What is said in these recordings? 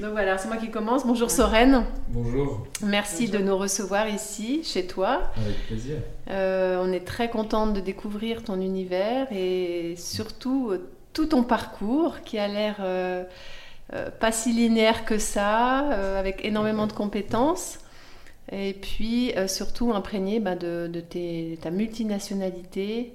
Donc voilà, c'est moi qui commence. Bonjour Soren. Bonjour. Merci de nous recevoir ici, chez toi. Avec plaisir. Euh, on est très contente de découvrir ton univers et surtout euh, tout ton parcours qui a l'air euh, pas si linéaire que ça, avec énormément de compétences. Et puis surtout imprégné bah, de, ta multinationalité,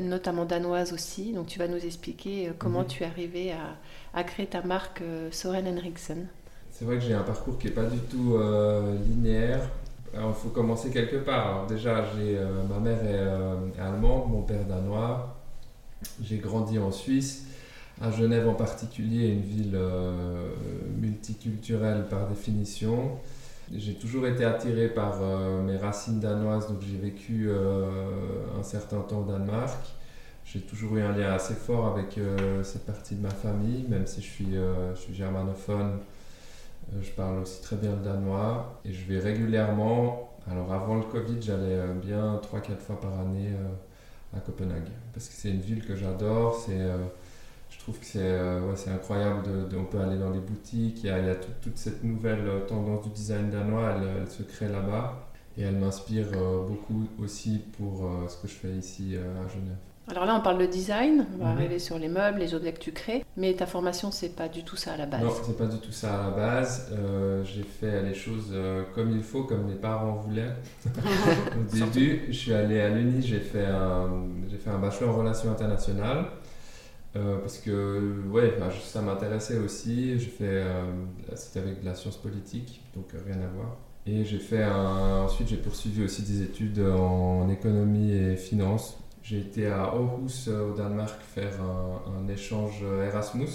notamment danoise aussi. Donc tu vas nous expliquer comment mhm. tu es arrivé à à créer ta marque euh, Soren Henriksen C'est vrai que j'ai un parcours qui n'est pas du tout euh, linéaire. il faut commencer quelque part. Déjà, euh, ma mère est, allemande, mon père danois. J'ai grandi en Suisse, à Genève en particulier, une ville multiculturelle par définition. J'ai toujours été attiré par mes racines danoises, donc j'ai vécu un certain temps au Danemark j'ai toujours eu un lien assez fort avec euh, cette partie de ma famille, même si je suis, euh, germanophone. Euh, je parle aussi très bien le danois et je vais régulièrement. Alors avant le Covid, j'allais bien 3-4 fois par année à Copenhague parce que c'est une ville que j'adore. C'est, je trouve que c'est, incroyable. On peut aller dans les boutiques. Il y a, toute cette nouvelle tendance du design danois. Elle se crée là-bas et elle m'inspire beaucoup aussi pour ce que je fais ici à Genève. Alors là, on parle de design, on va mhm. arriver sur les meubles, les objets que tu crées, mais ta formation, c'est pas du tout ça à la base. Non, c'est pas du tout ça à la base. Euh, j'ai fait les choses euh, comme il faut, comme mes parents voulaient. Au début, je suis allé à l'Uni, j'ai fait un, j'ai fait un bachelor en relations internationales. Euh, parce que ouais, ça m'intéressait aussi. J'ai fait, c'était avec de la science politique, donc rien à voir. Et j'ai fait ensuite j'ai poursuivi aussi des études en économie et finance j'ai été à Aarhus euh, au Danemark faire un, échange euh, Erasmus.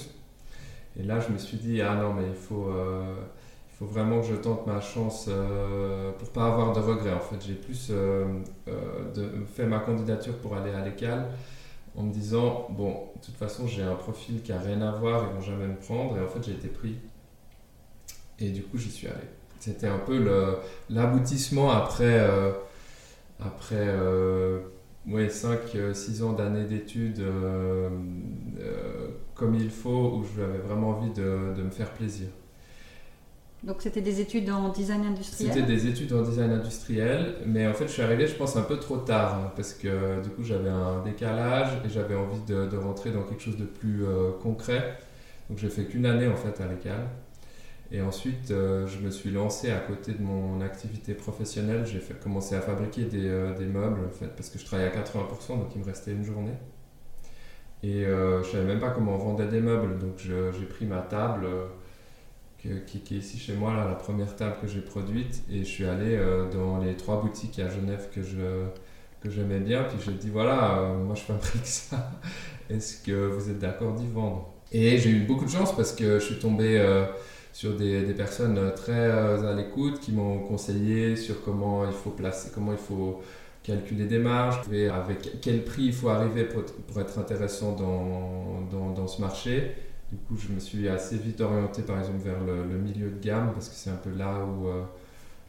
Et là, je me suis dit, ah non, mais il faut, euh, il faut vraiment que je tente ma chance euh, pour pas avoir de regrets. En fait, j'ai plus fait ma candidature pour aller à l'école en me disant, bon, de toute façon, j'ai un profil qui a rien à voir, ils vont jamais me prendre. Et en fait, j'ai été pris. Et du coup, j'y suis allé. C'était un peu l'aboutissement après, après oui, 5-6 ans d'années d'études euh, euh, comme il faut, où j'avais vraiment envie de, de, me faire plaisir. Donc c'était des études en design industriel? C'était des études en design industriel, mais en fait je suis arrivé je pense un peu trop tard, hein, parce que du coup j'avais un décalage et j'avais envie de, de, rentrer dans quelque chose de plus euh, concret. Donc j'ai fait qu'une année en fait à l'école. Et ensuite, euh, je me suis lancé à côté de mon activité professionnelle. J'ai commencé à fabriquer des, euh, des, meubles, en fait, parce que je travaillais à 80%, donc il me restait une journée. Et euh, je ne savais même pas comment on vendait des meubles, donc j'ai pris ma table, qui, est ici chez moi, la première table que j'ai produite, et je suis allé dans les trois boutiques à Genève que je que j'aimais bien, puis j'ai dit voilà, moi je fabrique ça, est-ce que vous êtes d'accord d'y vendre? Et j'ai eu beaucoup de chance parce que je suis tombé sur des, des, personnes très euh, à l'écoute qui m'ont conseillé sur comment il faut placer, comment il faut calculer des marges, avec quel prix il faut arriver pour, pour être intéressant dans, dans, dans, ce marché. Du coup, je me suis assez vite orienté par exemple vers le, milieu de gamme parce que c'est un peu là où euh,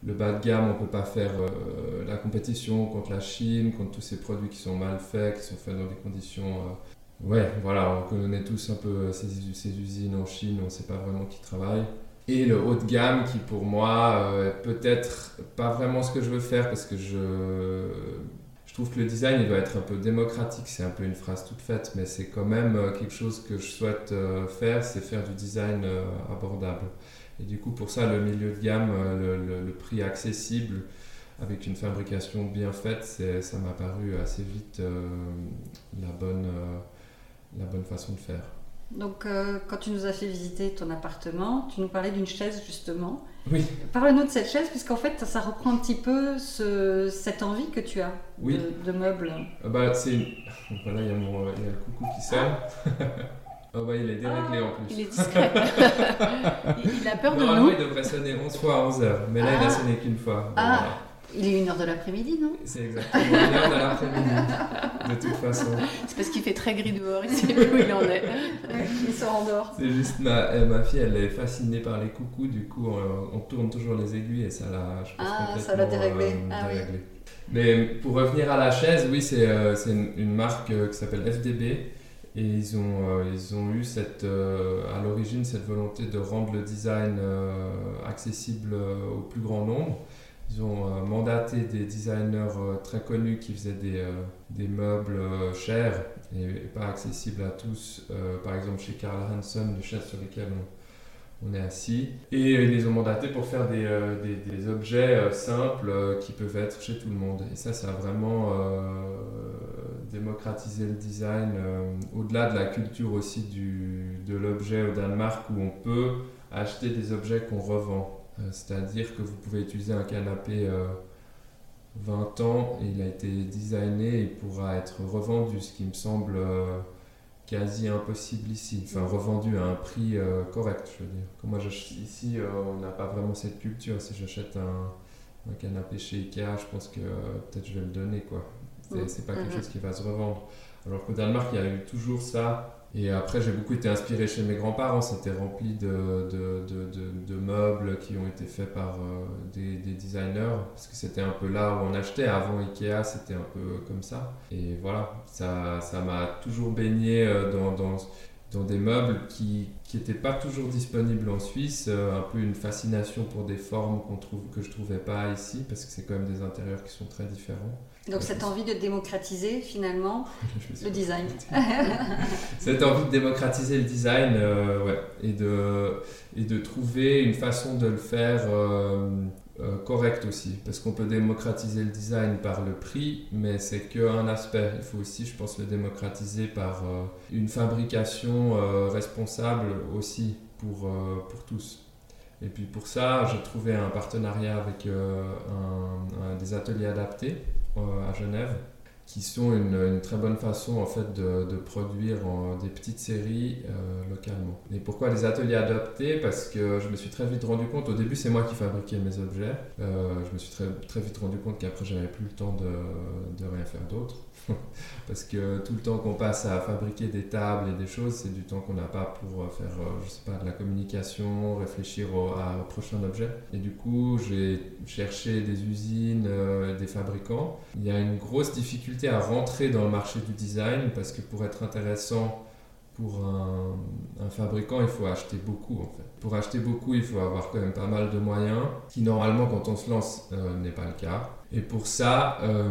le bas de gamme, on ne peut pas faire euh, la compétition contre la Chine, contre tous ces produits qui sont mal faits, qui sont faits dans des conditions Ouais, voilà, on connaît tous un peu ces, usines en Chine, on ne sait pas vraiment qui travaille. Et le haut de gamme qui pour moi euh, peut-être pas vraiment ce que je veux faire parce que je, je trouve que le design il doit être un peu démocratique, c'est un peu une phrase toute faite, mais c'est quand même euh, quelque chose que je souhaite euh, faire, c'est faire du design abordable. Et du coup pour ça le milieu de gamme, le, le, prix accessible avec une fabrication bien faite, ça m'a paru assez vite la bonne la bonne façon de faire. Donc, euh, quand tu nous as fait visiter ton appartement, tu nous parlais d'une chaise justement. Oui. Parle-nous de cette chaise, puisqu'en fait, ça reprend un petit peu ce, cette envie que tu as de, meubles. Ah bah, c'est Voilà, il y, a le coucou qui sonne. Ah bah il est déréglé Ah, en plus. Il est discret. il, il a peur de Normalement, nous. il devrait sonner 11 fois à 11 heures, mais là, il Ah. a sonné qu'une fois. Ah. voilà. Il est 1h de l'après-midi, non? C'est exactement une heure de l'après-midi, de toute façon. C'est parce qu'il fait très gris dehors, il sait plus où il en est. Il se rendort. C'est juste ma, euh, ma fille, elle est fascinée par les coucous, du coup, on, on tourne toujours les aiguilles et ça l'a, je pense, Ah, complètement ça l'a déréglé. euh, Ah oui. déréglé. Mais pour revenir à la chaise, oui, c'est, euh, c'est une, une marque euh, qui s'appelle FDB. Et ils ont, euh, ils ont eu cette, euh, à l'origine cette volonté de rendre le design euh, accessible euh, au plus grand nombre. Ils ont euh, mandaté des designers euh, très connus qui faisaient des, euh, des meubles chers et, pas accessibles à tous. Par exemple, chez Carl Hansen, les chaises sur lesquelles on, est assis. Et ils les ont mandatés pour faire des, des, objets simples qui peuvent être chez tout le monde. Et ça, ça a vraiment démocratisé le design au-delà de la culture aussi du, de l'objet au Danemark où on peut acheter des objets qu'on revend. Euh, C'est-à-dire que vous pouvez utiliser un canapé euh, 20 ans et il a été designé et il pourra être revendu, ce qui me semble euh, quasi impossible ici. Enfin, revendu à un prix euh, correct, je veux dire. Comme moi, ici, euh, on n'a pas vraiment cette culture. Si j'achète un, un canapé chez Ikea, je pense que euh, peut-être je vais le donner, quoi. C'est c'est pas quelque Mhm. chose qui va se revendre. Alors qu'au Danemark, il y a eu toujours ça. Et après, j'ai beaucoup été inspiré chez mes grands-parents. C'était rempli de, de, de, meubles qui ont été faits par euh, des, des designers. Parce que c'était un peu là où on achetait. Avant Ikea, c'était un peu comme ça. Et voilà, ça ça m'a toujours baigné euh, dans, dans, dans des meubles qui n'étaient pas toujours disponibles en Suisse. Euh, un peu une fascination pour des formes qu'on trouve, que je trouvais pas ici. Parce que c'est quand même des intérieurs qui sont très différents. Donc cette envie de démocratiser finalement le design. Cette envie de démocratiser le design, euh, ouais, et de, et de trouver une façon de le faire euh, euh, correct aussi. Parce qu'on peut démocratiser le design par le prix, mais c'est qu'un aspect. Il faut aussi, je pense, le démocratiser par euh, une fabrication euh, responsable aussi pour, pour tous. Et puis pour ça, j'ai trouvé un partenariat avec des ateliers adaptés à Genève qui sont une, très bonne façon en fait de, produire des petites séries euh, localement. Et pourquoi les ateliers adaptés Parce que je me suis très vite rendu compte, au début c'est moi qui fabriquais mes objets, Euh, je me suis très, vite rendu compte qu'après j'avais plus le temps de rien faire d'autre. Parce que tout le temps qu'on passe à fabriquer des tables et des choses, c'est du temps qu'on n'a pas pour euh, faire, euh, je sais pas, de la communication, réfléchir au, à- prochain objet. Et du coup, j'ai cherché des usines, euh, des fabricants. Il y a une grosse difficulté à rentrer dans le marché du design parce que pour être intéressant pour un, fabricant, il faut acheter beaucoup. Pour acheter beaucoup, il faut avoir quand même pas mal de moyens, qui normalement quand on se lance euh, n'est pas le cas. Et pour ça, euh,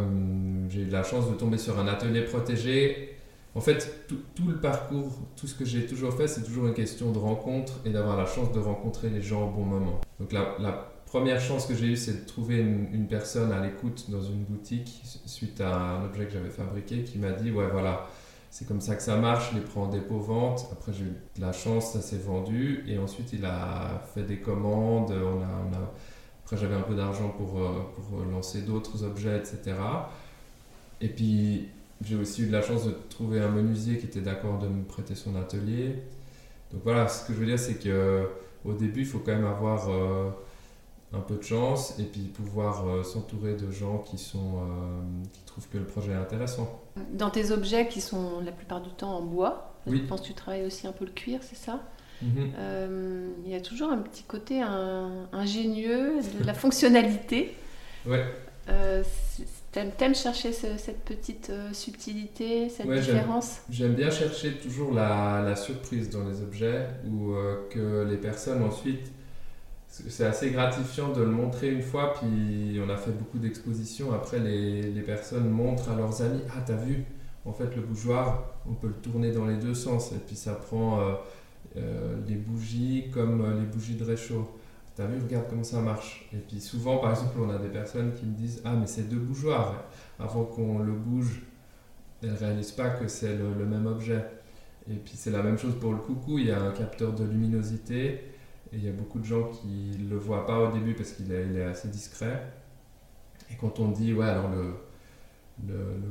j'ai eu la chance de tomber sur un atelier protégé. En fait, tout, le parcours, tout ce que j'ai toujours fait, c'est toujours une question de rencontre et d'avoir la chance de rencontrer les gens au bon moment. Donc la, première chance que j'ai eue, c'est de trouver une, personne à l'écoute dans une boutique suite à un objet que j'avais fabriqué qui m'a dit, ouais voilà, c'est comme ça que ça marche, je les prends en dépôt-vente. Après, j'ai eu de la chance, ça s'est vendu. Et ensuite, il a fait des commandes. Après, j'avais un peu d'argent pour, euh, pour lancer d'autres objets, etc. Et puis, j'ai aussi eu de la chance de trouver un menuisier qui était d'accord de me prêter son atelier. Donc voilà, ce que je veux dire, c'est que au début, il faut quand même avoir euh, un peu de chance et puis pouvoir euh, s'entourer de gens qui, sont, euh, qui trouvent que le projet est intéressant. Dans tes objets qui sont la plupart du temps en bois, Oui. je pense que tu travailles aussi un peu le cuir, c'est ça? Euh, Il y a toujours un petit côté un- ingénieux, de la fonctionnalité. Ouais. Euh, T'aimes t'aimes chercher ce- cette petite euh, subtilité, cette Ouais, différence? J'aime bien chercher toujours la, la surprise dans les objets ou euh, que les personnes ensuite. C'est assez gratifiant de le montrer une fois, puis on a fait beaucoup d'expositions. Après, les, les personnes montrent à leurs amis Ah, t'as vu? En fait, le bougeoir, on peut le tourner dans les deux sens. Et puis ça prend les bougies comme euh, les bougies de réchaud. T'as vu, regarde comment ça marche. Et puis souvent, par exemple, on a des personnes qui me disent Ah, mais c'est deux bougeoirs. Avant qu'on le bouge, elles ne réalisent pas que c'est le, même objet. Et puis c'est la même chose pour le coucou, il y a un capteur de luminosité et il y a beaucoup de gens qui ne le voient pas au début parce qu'il est, assez discret. Et quand on dit, ouais, alors le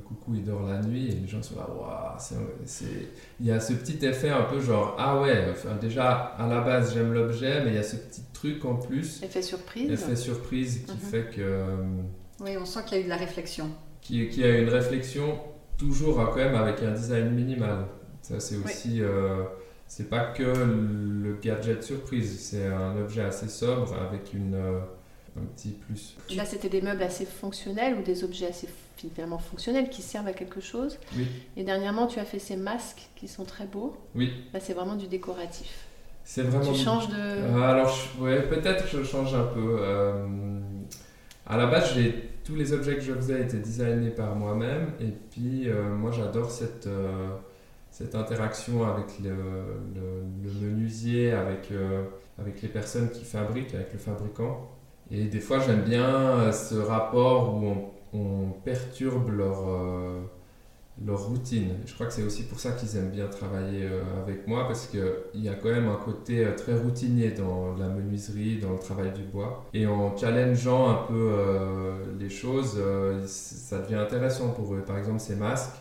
coucou il dort la nuit et les gens sont là, waouh, c'est- c'est- il y a ce petit effet un peu genre, ah ouais, enfin, déjà à la base j'aime l'objet, mais il y a ce petit truc en plus, Effet surprise. effet surprise qui Mhm. fait que. euh, Oui, on sent qu'il y a eu de la réflexion. qui, qui a une réflexion toujours hein, quand même avec un design minimal. Ça c'est aussi, euh, c'est pas que le gadget surprise, c'est un objet assez sobre avec une, euh, un petit plus. Là, c'était des meubles assez fonctionnels ou des objets assez finalement fonctionnels qui servent à quelque chose. Oui. Et dernièrement, tu as fait ces masques qui sont très beaux. Oui, Là, c'est vraiment du décoratif. c'est vraiment. Tu changes de. Euh, alors je- ouais, peut-être que je change un peu. Euh, à la base, j'ai tous les objets que je faisais étaient designés par moi-même et puis euh, moi j'adore cette euh, cette interaction avec le, le- le menuisier, avec euh, avec les personnes qui fabriquent, avec le fabricant. Et des fois, j'aime bien ce rapport où on, on perturbe leur euh, leur routine. Je crois que c'est aussi pour ça qu'ils aiment bien travailler euh, avec moi parce qu'il y a quand même un côté euh, très routinier dans la menuiserie, dans le travail du bois. Et en challengeant un peu les choses, ça devient intéressant pour eux. Par exemple, ces masques,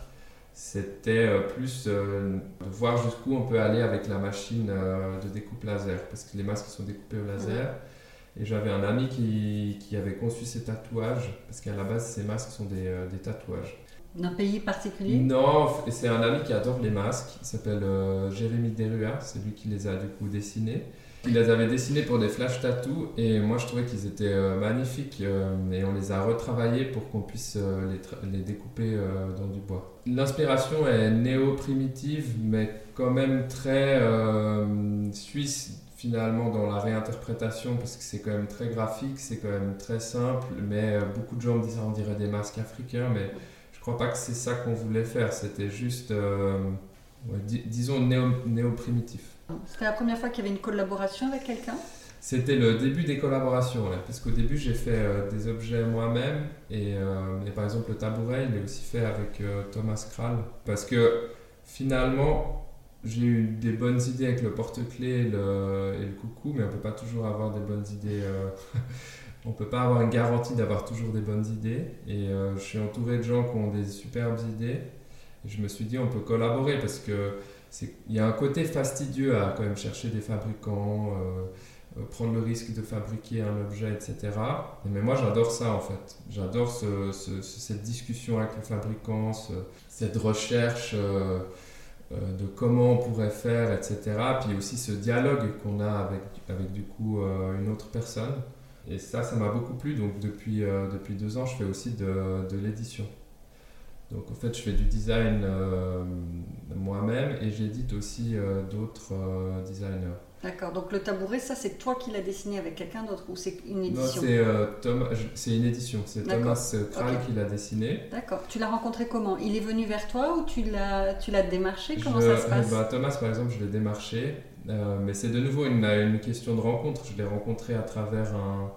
c'était plus de voir jusqu'où on peut aller avec la machine de découpe laser parce que les masques sont découpés au laser. Et j'avais un ami qui, qui avait conçu ces tatouages parce qu'à la base, ces masques sont des, euh, des tatouages. D'un pays particulier? Non, et c'est un ami qui adore les masques. Il s'appelle euh, Jérémy Derua. C'est lui qui les a du coup dessinés. Il les avait dessinés pour des flash tattoos et moi je trouvais qu'ils étaient euh, magnifiques euh, et on les a retravaillés pour qu'on puisse euh, les, les découper dans du bois. L'inspiration est néo-primitive mais quand même très suisse finalement dans la réinterprétation parce que c'est quand même très graphique, c'est quand même très simple mais euh, beaucoup de gens me disent on dirait des masques africains mais je crois pas que c'est ça qu'on voulait faire, c'était juste, euh, disons, néo- néo-primitif. C'était la première fois qu'il y avait une collaboration avec quelqu'un? C'était le début des collaborations, ouais, parce qu'au début j'ai fait euh, des objets moi-même, et, et par exemple le tabouret, il est aussi fait avec Thomas Kral, parce que finalement j'ai eu des bonnes idées avec le porte-clés et le, coucou, mais on peut pas toujours avoir des bonnes idées. euh, on peut pas avoir une garantie d'avoir toujours des bonnes idées, et euh, je suis entouré de gens qui ont des superbes idées, et je me suis dit on peut collaborer parce que il y a un côté fastidieux à quand même chercher des fabricants, euh, euh, prendre le risque de fabriquer un objet, etc. Mais moi j'adore ça en fait. J'adore ce- ce- ce- cette discussion avec le fabricant, ce- cette recherche de comment on pourrait faire, etc. Puis aussi ce dialogue qu'on a avec, avec du coup euh, une autre personne. Et ça, ça m'a beaucoup plu. Donc depuis, euh, depuis deux ans, je fais aussi de, de l'édition. Donc en fait, je fais du design euh, moi-même et j'édite aussi euh, d'autres euh, designers. D'accord, donc le tabouret, ça c'est toi qui l'as dessiné avec quelqu'un d'autre ou c'est une Non, édition c'est euh, c'est une édition. C'est. Thomas Kral Ok. qui l'a dessiné. D'accord, tu l'as rencontré comment? Il est venu vers toi ou tu l'as tu l'as démarché? Comment Je- ça se passe? eh ben, Thomas, par exemple, je l'ai démarché, euh, mais c'est de nouveau une, une question de rencontre. Je l'ai rencontré à travers un,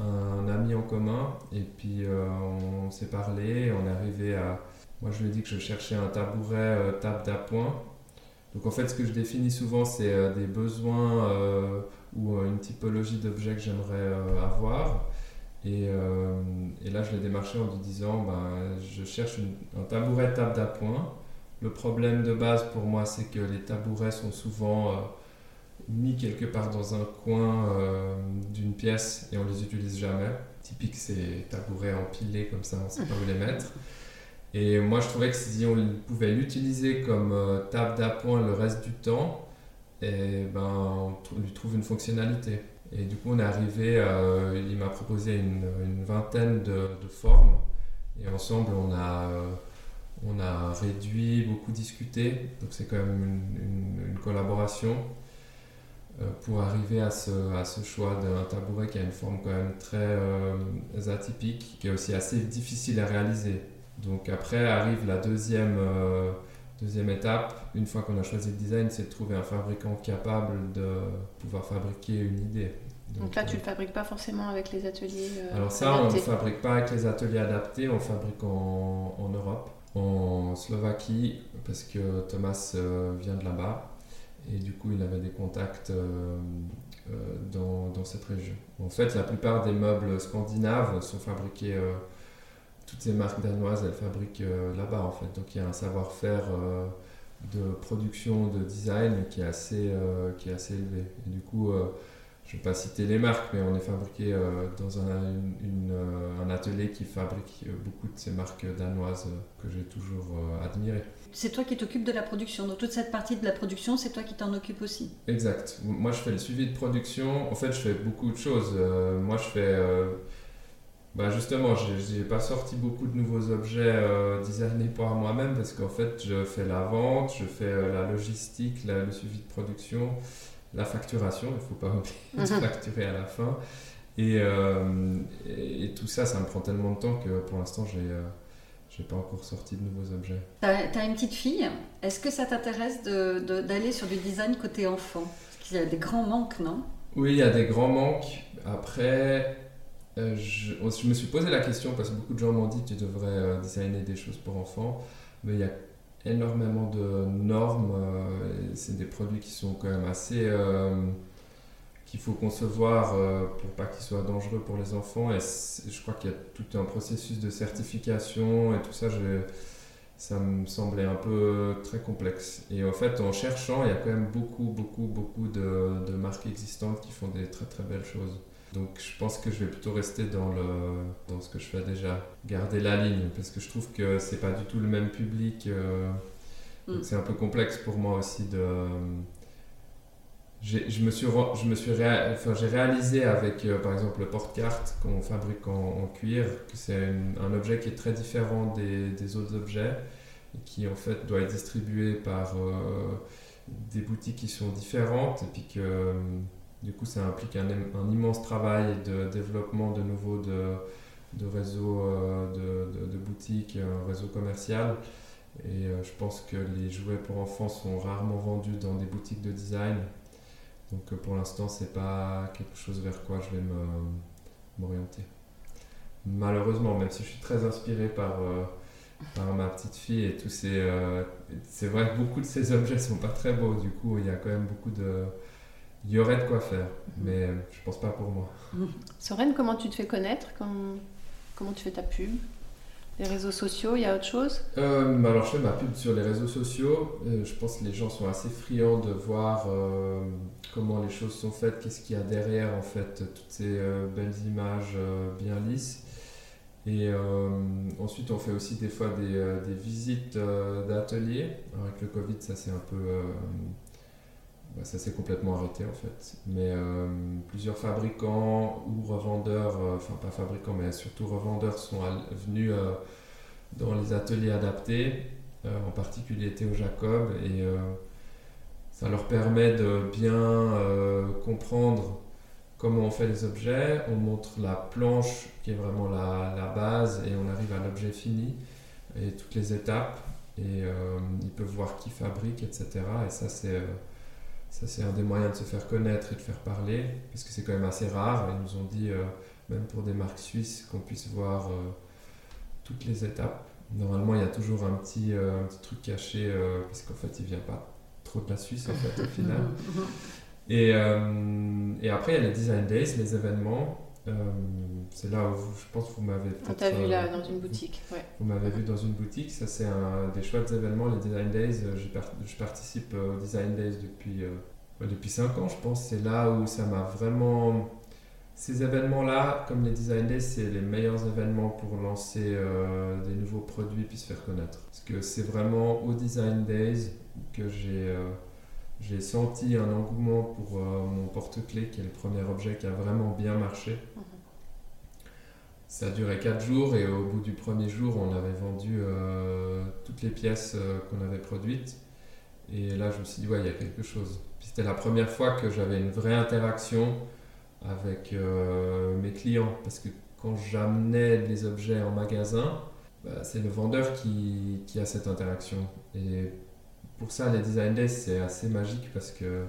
un ami en commun, et puis euh, on s'est parlé, on est arrivé à... Moi, je lui ai dit que je cherchais un tabouret euh, table d'appoint. Donc, en fait, ce que je définis souvent, c'est euh, des besoins euh, ou euh, une typologie d'objets que j'aimerais avoir. Et, là, je l'ai démarché en lui disant, ben, je cherche un tabouret table d'appoint. Le problème de base pour moi, c'est que les tabourets sont souvent mis quelque part dans un coin d'une pièce et on les utilise jamais. Typique, c'est tabourets empilés comme ça, on ne sait pas où les mettre. Et moi, je trouvais que si on pouvait l'utiliser comme euh, table d'appoint le reste du temps, et ben, on lui trouve une fonctionnalité. Et du coup, on est arrivé, euh, il m'a proposé une, vingtaine de, formes. Et ensemble, on a, euh, on a réduit, beaucoup discuté. Donc, c'est quand même une, une- collaboration pour arriver à ce, à ce choix d'un tabouret qui a une forme quand même très atypique, qui est aussi assez difficile à réaliser. Donc, après arrive la deuxième. euh, Deuxième étape, une fois qu'on a choisi le design, c'est de trouver un fabricant capable de pouvoir fabriquer une idée. Donc là, euh, tu le fabriques pas forcément avec les ateliers. euh, alors ça, on ne fabrique pas avec les ateliers adaptés, on fabrique en, en Europe, en Slovaquie, parce que Thomas euh, vient de là-bas, et du coup il avait des contacts euh, euh, dans, dans cette région. En fait, la plupart des meubles scandinaves sont fabriqués euh, toutes ces marques danoises, elles fabriquent là-bas en fait. Donc il y a un savoir-faire de production, de design qui est assez, qui est assez élevé. Et du coup, je ne vais pas citer les marques, mais on est fabriqué dans un, un, atelier qui fabrique beaucoup de ces marques danoises que j'ai toujours admirées c'est toi qui t'occupes de la production. Donc toute cette partie de la production, c'est toi qui t'en occupes aussi. Exact. Moi, je fais le suivi de production. En fait, je fais beaucoup de choses. Euh, moi, je fais... Euh, bah justement, je n'ai pas sorti beaucoup de nouveaux objets euh, designés par moi-même parce qu'en fait, je fais la vente, je fais la logistique, le suivi de production, la facturation. Il ne faut pas oublier de facturer à la fin. Et, et, tout ça, ça me prend tellement de temps que pour l'instant, j'ai je n'ai pas encore sorti de nouveaux objets. Tu as, une petite fille? Est-ce que ça t'intéresse d'aller sur du design côté enfant? Parce qu'il y a des grands manques, non? Oui, il y a des grands manques. Après, euh, je, me suis posé la question parce que beaucoup de gens m'ont dit que tu devrais euh, designer des choses pour enfants. Mais il y a énormément de normes. Euh, c'est des produits qui sont quand même assez qu'il faut concevoir pour pas qu'il soit dangereux pour les enfants. Et je crois qu'il y a tout un processus de certification et tout ça. ça me semblait un peu très complexe. Et en fait, en cherchant, il y a quand même beaucoup, beaucoup, beaucoup de, marques existantes qui font des très, très belles choses. Donc je pense que je vais plutôt rester dans, le, dans ce que je fais déjà, garder la ligne, parce que je trouve que c'est pas du tout le même public. Euh, mm. C'est un peu complexe pour moi aussi de, je me suis, je me suis enfin, j'ai réalisé avec euh, par exemple le porte-carte qu'on fabrique en, cuir que c'est un objet qui est très différent des, des, autres objets et qui en fait doit être distribué par euh, des boutiques qui sont différentes et puis que du coup ça implique un, immense travail de développement de nouveau de, de réseaux de, de, boutiques, un réseau commercial. Et je pense que les jouets pour enfants sont rarement vendus dans des boutiques de design. Donc euh, pour l'instant, c'est pas quelque chose vers quoi je vais m'orienter. Malheureusement, même si je suis très inspiré par, euh, par ma petite fille et tous ces. Euh, c'est vrai que beaucoup de ces objets sont pas très beaux, du coup, il y a quand même beaucoup de. Il y aurait de quoi faire, mais je pense pas pour moi. Soren, comment tu te fais connaître? Comment tu fais ta pub? Les réseaux sociaux, il y a autre chose? Euh, bah Alors je fais ma pub sur les réseaux sociaux. Euh, je pense que les gens sont assez friands de voir euh, comment les choses sont faites, qu'est-ce qu'il y a derrière en fait, toutes ces belles images bien lisses. Et ensuite on fait aussi des fois des, des visites d'ateliers. Avec le Covid ça s'est un peu... Ça s'est complètement arrêté en fait. Mais plusieurs fabricants ou revendeurs, enfin pas fabricants mais surtout revendeurs sont venus dans les ateliers adaptés, euh, en particulier Théo Jacob, et euh, ça leur permet de bien euh, comprendre comment on fait les objets, on montre la planche qui est vraiment la, la base et on arrive à l'objet fini et toutes les étapes et ils peuvent voir qui fabrique, etc. Et ça c'est ça c'est un des moyens de se faire connaître et de faire parler parce que c'est quand même assez rare. Ils nous ont dit même pour des marques suisses qu'on puisse voir toutes les étapes. Normalement, il y a toujours un petit, euh, un petit truc caché, euh, parce qu'en fait, il vient pas trop de la Suisse, en fait, au final. Et, euh, et, après, il y a les Design Days, les événements. C'est là où je pense que vous m'avez On t'a vu là, dans une boutique. Ouais. Vous m'avez vu dans une boutique. Ça, c'est un des chouettes événements, les Design Days. je participe aux Design Days depuis, depuis 5 ans, je pense. C'est là où ça m'a vraiment ces événements-là, comme les Design Days, c'est les meilleurs événements pour lancer euh, des nouveaux produits puis se faire connaître. Parce que c'est vraiment aux Design Days que j'ai euh, senti un engouement pour euh, mon porte-clés, qui est le premier objet qui a vraiment bien marché. Ça a duré 4 jours et au bout du premier jour, on avait vendu toutes les pièces qu'on avait produites. Et là, je me suis dit, ouais, il y a quelque chose. C'était la première fois que j'avais une vraie interaction avec euh, mes clients. Parce que quand j'amenais des objets en magasin, bah, c'est le vendeur qui, a cette interaction. Pour ça, les design days, c'est assez magique parce que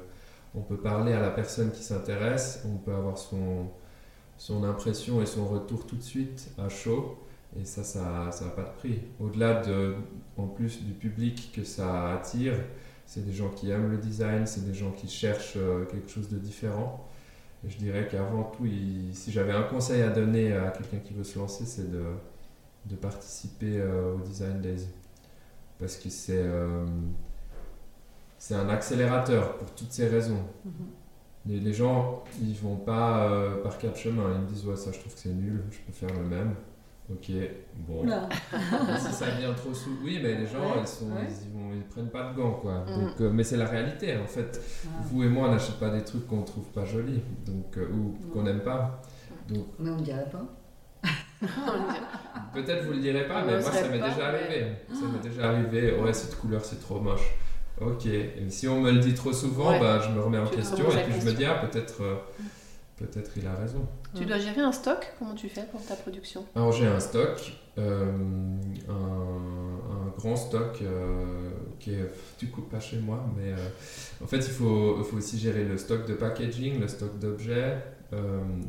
on peut parler à la personne qui s'intéresse, on peut avoir son, son impression et son retour tout de suite à chaud. Et ça, ça n'a pas de prix. Au-delà de, en plus du public que ça attire, c'est des gens qui aiment le design, c'est des gens qui cherchent euh, quelque chose de différent je dirais qu'avant tout, si j'avais un conseil à donner à quelqu'un qui veut se lancer, c'est de, de participer au Design Days. Parce que c'est c'est un accélérateur pour toutes ces raisons. Mhm. les, gens, ils vont pas par quatre chemins. Ils me disent, ouais, ça, je trouve que c'est nul, je peux faire le même. Ok, bon. si ça vient trop sous. Oui, mais les gens, ils, sont, ils, prennent pas de gants, quoi. Mm. Donc, euh, mais c'est la réalité, en fait. Vous et moi, on n'achète pas des trucs qu'on trouve pas jolis donc, euh, ou qu'on n'aime pas. Donc, mais on ne dirait pas. Peut-être vous le direz pas, mais moi, ça m'est déjà arrivé. Ça m'est déjà arrivé. Ouais, cette couleur, c'est trop moche. Ok, et si on me le dit trop souvent, bah, je me remets en question et puis je me dis, ah, peut-être. Euh. Peut-être il a raison. Tu dois gérer un stock Comment tu fais pour ta production? Alors j'ai un stock, euh, un, grand stock euh, qui est du coup pas chez moi, mais euh, en fait il faut, aussi gérer le stock de packaging, le stock d'objets,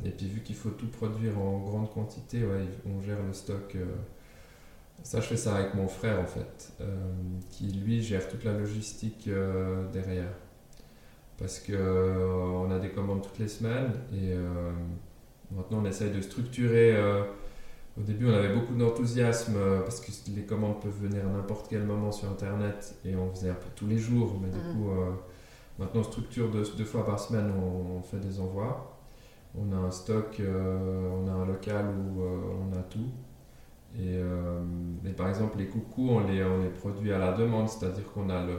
et puis vu qu'il faut tout produire en grande quantité, ouais, on gère le stock. Ça je fais ça avec mon frère en fait, qui lui gère toute la logistique derrière parce qu'on euh, a des commandes toutes les semaines et euh, maintenant on essaye de structurer. Euh, au début, on avait beaucoup d'enthousiasme parce que les commandes peuvent venir à n'importe quel moment sur Internet et on faisait un peu tous les jours. Mais du mm. coup, maintenant on structure deux, deux, fois par semaine, on, fait des envois. On a un stock, on a un local où on a tout. Et, par exemple, les coucous, on les, on les produit à la demande, c'est-à-dire qu'on a le,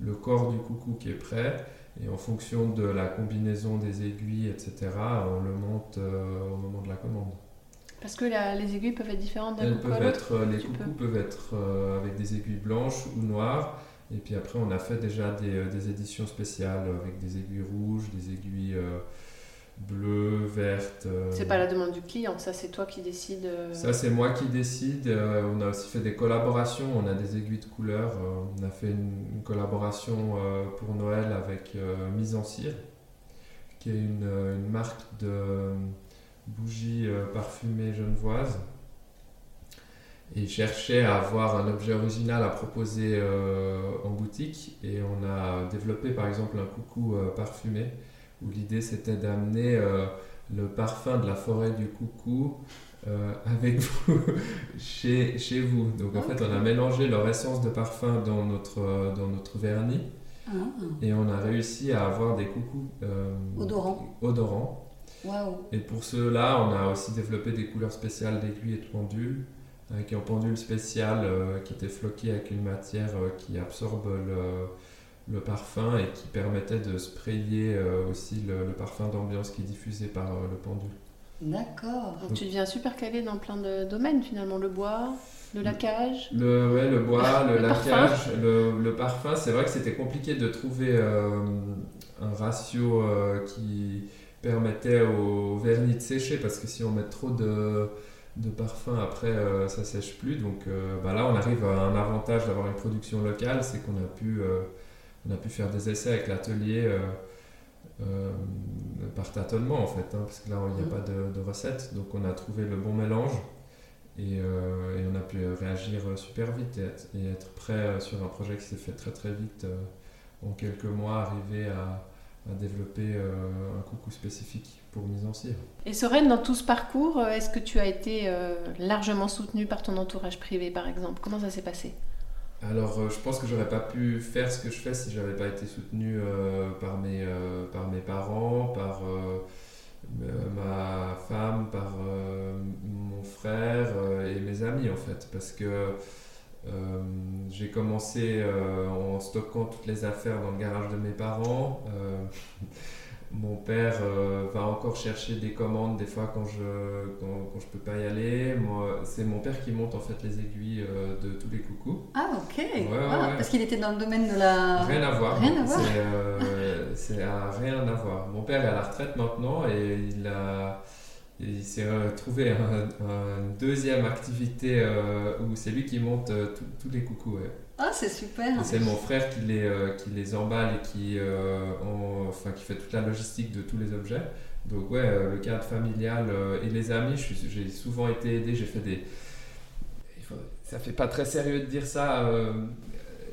le corps du coucou qui est prêt et en fonction de la combinaison des aiguilles, etc., on le monte euh, au moment de la commande. Parce que les aiguilles peuvent être différentes d'un coucou à être, euh, Les coucous peuvent être euh, avec des aiguilles blanches ou noires. Et puis après, on a fait déjà des, des éditions spéciales avec des aiguilles rouges, des aiguilles bleu, verte. Euh, c'est pas la demande du client, ça c'est toi qui décides. Euh. Ça c'est moi qui décide. Euh, on a aussi fait des collaborations, on a des aiguilles de couleur. on a fait une, collaboration pour Noël avec Mise en Cire, qui est une, une marque de bougies parfumées genevoises. Et cherchait à avoir un objet original à proposer en boutique. Et on a développé par exemple un coucou parfumé où l'idée c'était d'amener euh, le parfum de la forêt du coucou euh, avec vous chez, chez vous. Donc en fait, on a mélangé leur essence de parfum dans notre, euh, dans notre vernis ah. et on a réussi à avoir des coucous odorants. odorants. Et pour cela, on a aussi développé des couleurs spéciales d'aiguilles et de pendules, avec un pendule spécial qui était floqué avec une matière qui absorbe le, le parfum et qui permettait de sprayer euh, aussi le, parfum d'ambiance qui est diffusé par euh, le pendule. D'accord. Donc tu deviens super calé dans plein de domaines finalement, le bois, le laquage. Le, ouais, le bois, le, laquage, le, parfum. C'est vrai que c'était compliqué de trouver euh, un ratio qui permettait au vernis de sécher parce que si on met trop de, de parfum après ça sèche plus. Donc bah là on arrive à un avantage d'avoir une production locale, c'est qu'on a pu on a pu faire des essais avec l'atelier euh, euh, par tâtonnement en fait, hein, parce que là il n'y a mm. pas de, recette, donc on a trouvé le bon mélange et, euh, et on a pu réagir super vite et être, prêt sur un projet qui s'est fait très très vite en quelques mois, arriver à, à développer un coucou spécifique pour mise en cire. Et Soren, dans tout ce parcours, est-ce que tu as été largement soutenu par ton entourage privé par exemple? Comment ça s'est passé? Alors, euh, je pense que j'aurais pas pu faire ce que je fais si j'avais pas été soutenu euh, par, mes, euh, par mes parents, par ma femme, par mon frère et mes amis en fait. Parce que j'ai commencé en stockant toutes les affaires dans le garage de mes parents. Mon père euh, va encore chercher des commandes des fois quand je quand, quand je peux pas y aller. Moi, c'est mon père qui monte en fait les aiguilles euh, de tous les coucous. Ah ok. Ah, parce qu'il était dans le domaine de la. Rien à voir. Rien à voir. C'est euh, rien à voir. Mon père est à la retraite maintenant et il a il s'est trouvé une deuxième activité où c'est lui qui monte tous les coucous. Ah, c'est super. C'est mon frère qui les, euh, qui les emballe et qui, euh, enfin, qui fait toute la logistique de tous les objets. Donc ouais, euh, le cadre familial et les amis, j'ai souvent été aidé, j'ai fait des... Ça fait pas très sérieux de dire ça,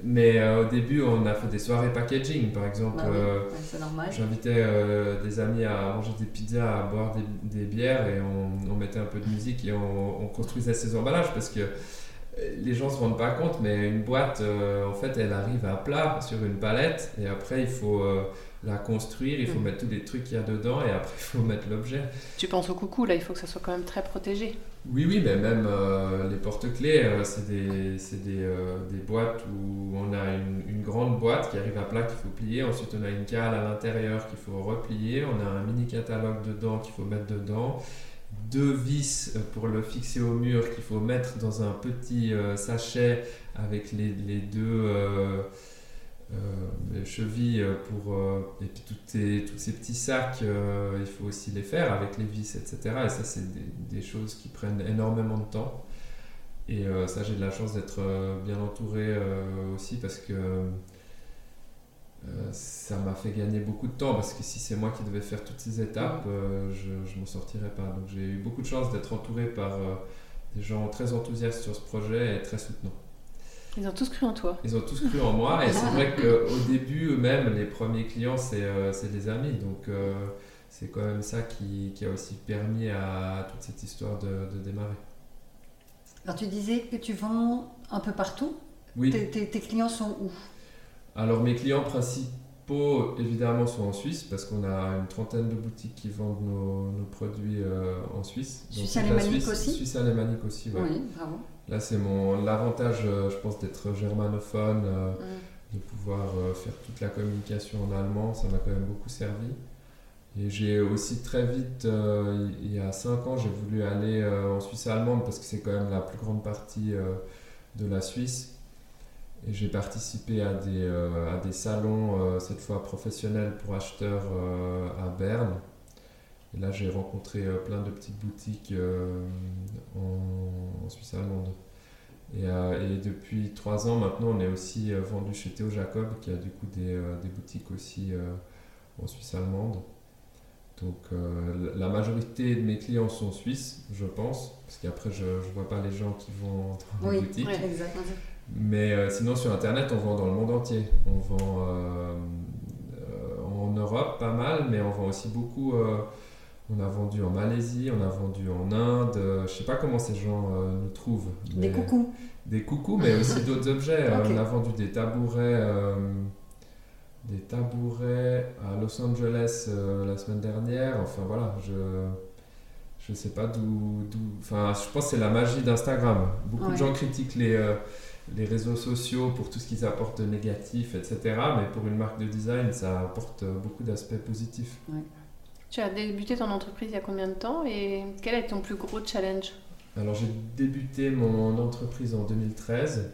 Mais euh, au début, on a fait des soirées packaging, par exemple. Bah oui, euh, c'est normal. J'invitais euh, des amis à manger des pizzas, à boire des, des bières et on, on mettait un peu de musique et on, on construisait ces emballages parce que euh, les gens se rendent pas compte, mais une boîte, euh, en fait, elle arrive à plat sur une palette et après il faut euh, la construire, il faut Mm. mettre tous les trucs qu'il y a dedans et après il faut mettre l'objet. Tu penses au coucou, là, il faut que ça soit quand même très protégé. Oui, oui, mais même euh, les porte-clés, euh, c'est des, c'est des, euh, des boîtes où on a une, une grande boîte qui arrive à plat qu'il faut plier. Ensuite, on a une cale à l'intérieur qu'il faut replier. On a un mini catalogue dedans qu'il faut mettre dedans. Deux vis euh, pour le fixer au mur qu'il faut mettre dans un petit euh, sachet avec les, les deux euh, chevilles pour. et puis toutes ces, tous ces petits sacs, il faut aussi les faire avec les vis, etc. Et ça, c'est des, choses qui prennent énormément de temps. Et ça, j'ai de la chance d'être bien entouré aussi parce que euh, ça m'a fait gagner beaucoup de temps. Parce que si c'est moi qui devais faire toutes ces étapes, euh, je ne m'en sortirais pas. Donc j'ai eu beaucoup de chance d'être entouré par euh, des gens très enthousiastes sur ce projet et très soutenants. Ils ont tous cru en toi. Ils ont tous cru en moi et c'est vrai qu'au début, eux-mêmes, les premiers clients, c'est euh, des amis. Donc euh, c'est quand même ça qui, qui a aussi permis à toute cette histoire de, de démarrer. Alors tu disais que tu vends un peu partout. Oui. Tes, tes- tes clients sont où? Alors mes clients principaux évidemment sont en Suisse parce qu'on a une trentaine de boutiques qui vendent nos, nos produits euh, en Suisse. Donc, Suisse alémanique Suisse- aussi Suisse alémanique aussi, ouais. Oui, bravo. Là c'est mon l'avantage euh, je pense d'être germanophone, euh, Mm. de pouvoir faire toute la communication en allemand, ça m'a quand même beaucoup servi. Et j'ai aussi très vite, euh, il y a 5 ans, j'ai voulu aller euh, en Suisse allemande parce que c'est quand même la plus grande partie euh, de la Suisse. Et j'ai participé à des, euh, à des salons, euh, cette fois professionnels pour acheteurs euh, à Berne. Et là, j'ai rencontré plein de petites boutiques en, en Suisse allemande. Et, euh, et depuis trois ans maintenant, on est aussi euh, vendu chez Théo Jacob, qui a du coup des, euh, des boutiques aussi en Suisse allemande. Donc la majorité de mes clients sont suisses, je pense, parce qu'après je ne vois pas les gens qui vont dans les Oui, boutiques. ouais, exact. Mais euh, sinon sur Internet, on vend dans le monde entier. On vend euh, euh, en Europe pas mal, mais on vend aussi beaucoup. on a vendu en Malaisie, on a vendu en Inde. je sais pas comment ces gens nous trouvent. Des coucous. des coucous, mais aussi d'autres objets. On a vendu des tabourets, des tabourets à Los Angeles la semaine dernière. Enfin voilà, je je sais pas d'où, Enfin, je pense que c'est la magie d'Instagram. Beaucoup de gens critiquent les les réseaux sociaux pour tout ce qu'ils apportent de négatif, etc. Mais pour une marque de design, ça apporte beaucoup d'aspects positifs. Tu as débuté ton entreprise il y a combien de temps et quel est ton plus gros challenge? Alors j'ai débuté mon entreprise en 2013,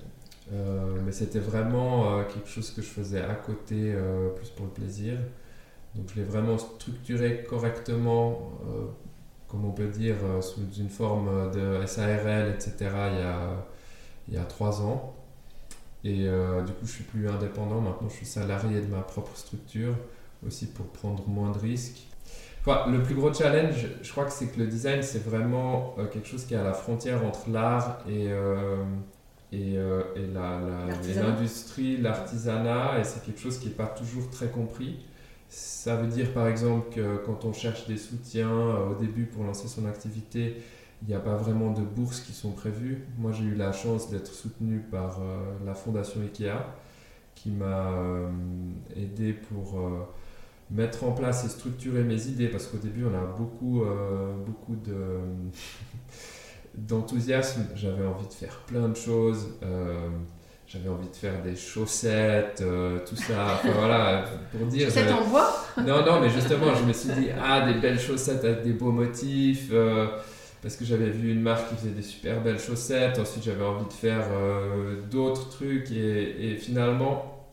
euh, mais c'était vraiment euh, quelque chose que je faisais à côté, euh, plus pour le plaisir. Donc je l'ai vraiment structuré correctement, comme on peut dire, sous une forme de SARL, etc. il y a, il y a trois ans. Et euh, du coup je suis plus indépendant, maintenant je suis salarié de ma propre structure, aussi pour prendre moins de risques. Enfin, le plus gros challenge, je crois que c'est que le design, c'est vraiment euh, quelque chose qui est à la frontière entre l'art et, euh, et, euh, et la- la- L'artisanat. l'industrie, l'artisanat, et c'est quelque chose qui n'est pas toujours très compris. Ça veut dire par exemple que quand on cherche des soutiens au début pour lancer son activité, il n'y a pas vraiment de bourses qui sont prévues. Moi, j'ai eu la chance d'être soutenu par euh, la fondation IKEA qui m'a euh, aidé pour euh, mettre en place et structurer mes idées parce qu'au début, on a beaucoup, euh, beaucoup de d'enthousiasme. J'avais envie de faire plein de choses. j'avais envie de faire des chaussettes, euh, tout ça. Enfin, voilà, pour dire. Chaussettes en bois? Non, non, mais justement, je me suis dit, ah, des belles chaussettes avec des beaux motifs. euh, parce que j'avais vu une marque qui faisait des super belles chaussettes. Ensuite, j'avais envie de faire euh, d'autres trucs. Et, et finalement,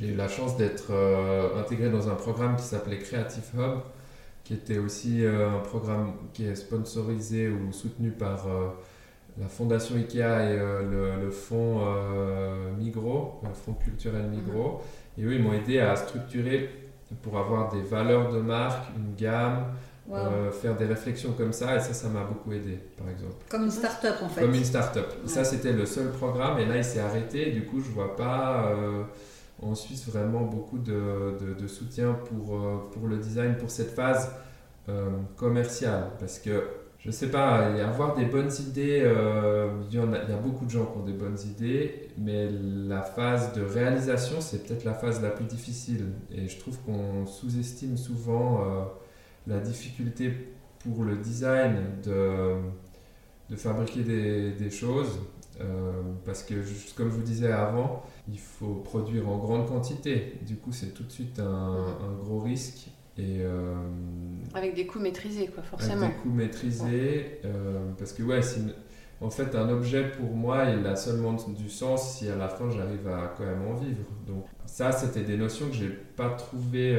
j'ai eu la chance d'être euh, intégré dans un programme qui s'appelait Creative Hub, qui était aussi euh, un programme qui est sponsorisé ou soutenu par euh, la Fondation IKEA et le, le fonds Migros, le fonds culturel Migros. Et eux, ils m'ont aidé à structurer pour avoir des valeurs de marque, une gamme, Wow. euh, faire des réflexions comme ça, et ça, ça m'a beaucoup aidé, par exemple. Comme une start-up en fait. Comme une start-up. Ouais. Ça, c'était le seul programme, et là, il s'est arrêté. Du coup, je vois pas euh, en Suisse vraiment beaucoup de, de- de soutien pour, euh, pour le design, pour cette phase commerciale. Parce que, je sais pas, avoir des bonnes idées, euh, il y, en a, il y a beaucoup de gens qui ont des bonnes idées, mais la phase de réalisation, c'est peut-être la phase la plus difficile. Et je trouve qu'on sous-estime souvent la difficulté pour le design de de fabriquer des, des choses euh, parce que, comme je vous disais avant, il faut produire en grande quantité. Du coup, c'est tout de suite un, un gros risque et euh, Avec des coûts maîtrisés, quoi, avec forcément. des coûts maîtrisés. euh, parce que, ouais, une- en fait, un objet pour moi, il a seulement du sens si à la fin j'arrive à quand même en vivre. Donc, ça, c'était des notions que j'ai pas trouvées.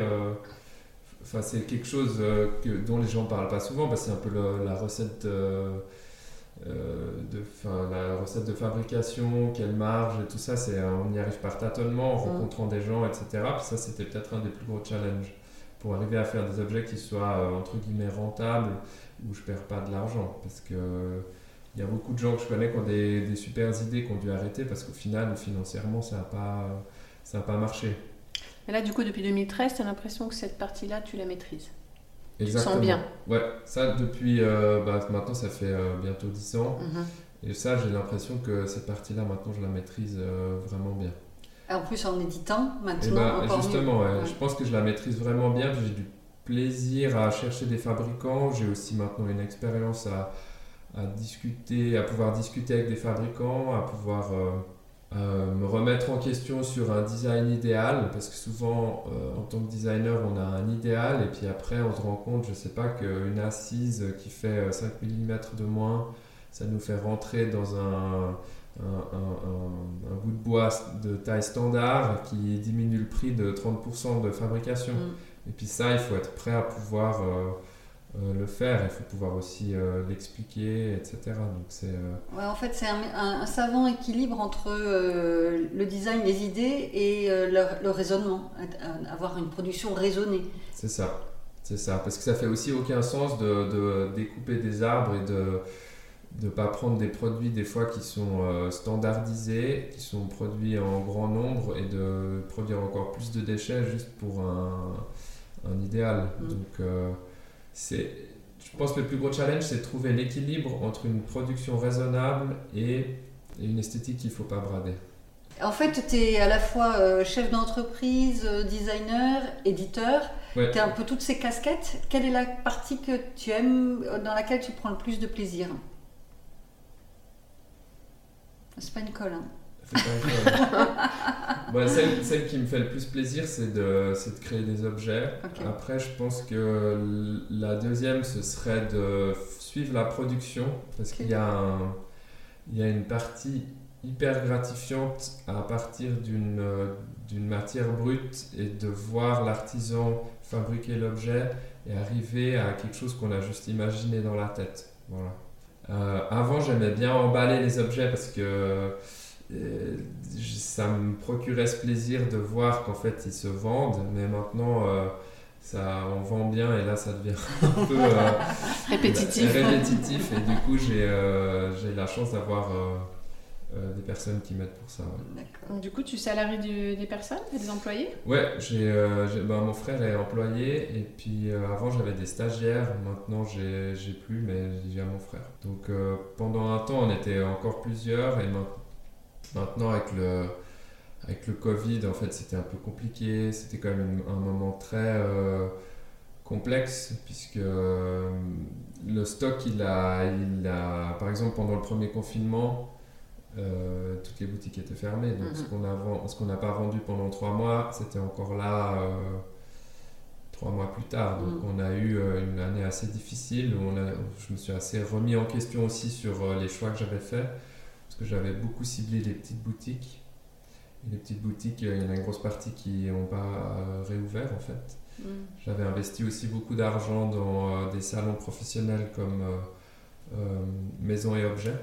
Enfin, c'est quelque chose euh, que, dont les gens parlent pas souvent, parce que c'est un peu le- la recette euh, euh, de, enfin, la recette de fabrication, quelle marge et tout ça, c'est, on y arrive par tâtonnement, en Mm. rencontrant des gens, etc. Puis ça, c'était peut-être un des plus gros challenges pour arriver à faire des objets qui soient euh, entre guillemets rentables, où je perds pas de l'argent, parce que il y a beaucoup de gens que je connais qui ont des, des super idées qui ont dû arrêter parce qu'au final, financièrement, ça n'a pas, ça a pas marché. Et là, du coup, depuis 2013, tu as l'impression que cette partie-là, tu la maîtrises. Tu te Exactement. sens bien. Ouais, ça depuis euh, bah, maintenant ça fait euh, bientôt 10 ans et ça j'ai l'impression que cette partie-là maintenant je la maîtrise euh, vraiment bien. Et en plus en éditant Et maintenant bah, encore justement, mieux. ouais, Ouais. je pense que je la maîtrise vraiment bien. J'ai du plaisir à chercher des fabricants. J'ai aussi maintenant une expérience à, à discuter, à pouvoir discuter avec des fabricants, à pouvoir euh, euh, me remettre en question sur un design idéal. Parce que souvent, euh, en tant que designer, on a un idéal et puis après, on se rend compte, je sais pas, qu'une assise qui fait euh, 5 mm de moins, ça nous fait rentrer dans un, un, un- un- un bout de bois de taille standard qui diminue le prix de 30% de fabrication. Mm. Et puis ça, il faut être prêt à pouvoir euh, euh, le faire, il faut pouvoir aussi euh, l'expliquer, etc. Donc c'est... euh, Ouais, en fait, c'est un, un- un savant équilibre entre euh, le design, les idées et euh, le, le raisonnement. Euh, Avoir une production raisonnée. C'est ça, c'est ça. Parce que ça fait aussi aucun sens de, de découper des arbres et de ne pas prendre des produits des fois qui sont euh, standardisés, qui sont produits en grand nombre et de produire encore plus de déchets juste pour un, un idéal. Mm. Donc euh, c'est, je pense que le plus gros challenge c'est de trouver l'équilibre entre une production raisonnable et, et une esthétique qu'il ne faut pas brader. En fait, tu es à la fois euh, chef d'entreprise, euh, designer, éditeur. Ouais. Tu as un peu toutes ces casquettes. Quelle est la partie que tu aimes, euh, dans laquelle tu prends le plus de plaisir? C'est pas une colle. hein. Bah, celle, celle qui me fait le plus plaisir, c'est de, de créer des objets. Après, je pense que la deuxième, ce serait de suivre la production, parce qu'il y, a un- il y a une partie hyper gratifiante à partir d'une d'une matière brute et de voir l'artisan fabriquer l'objet et arriver à quelque chose qu'on a juste imaginé dans la tête. Voilà. Euh, avant, j'aimais bien emballer les objets parce que euh, ça me procurait ce plaisir de voir qu'en fait ils se vendent, mais maintenant euh, ça, on vend bien et là ça devient un peu euh, Répétitif. répétitif et du coup j'ai euh, j'ai la chance d'avoir euh, euh, des personnes qui m'aident pour ça. ouais. Du coup, tu salaries du- des personnes, des employés? Ouais, j'ai, euh, ben, mon frère est employé et puis euh, avant j'avais des stagiaires, maintenant j'ai, j'ai plus mais j'ai mon frère. Donc euh, pendant un temps on était encore plusieurs et main- maintenant avec le, avec le Covid en fait c'était un peu compliqué, c'était quand même un moment très euh, complexe puisque euh, le stock il a, il a, par exemple pendant le premier confinement euh, toutes les boutiques étaient fermées. Donc Mhm. ce qu'on ce n'a pas vendu pendant trois mois, c'était encore là trois mois plus tard. Donc Mhm. on a eu une année assez difficile où on a, je me suis assez remis en question aussi sur les choix que j'avais faits. Parce que j'avais beaucoup ciblé les petites boutiques. Et les petites boutiques, euh, il y en a une grosse partie qui n'ont pas euh, réouvert en fait. Mm. J'avais investi aussi beaucoup d'argent dans euh, des salons professionnels comme euh, euh, Maison et Objets.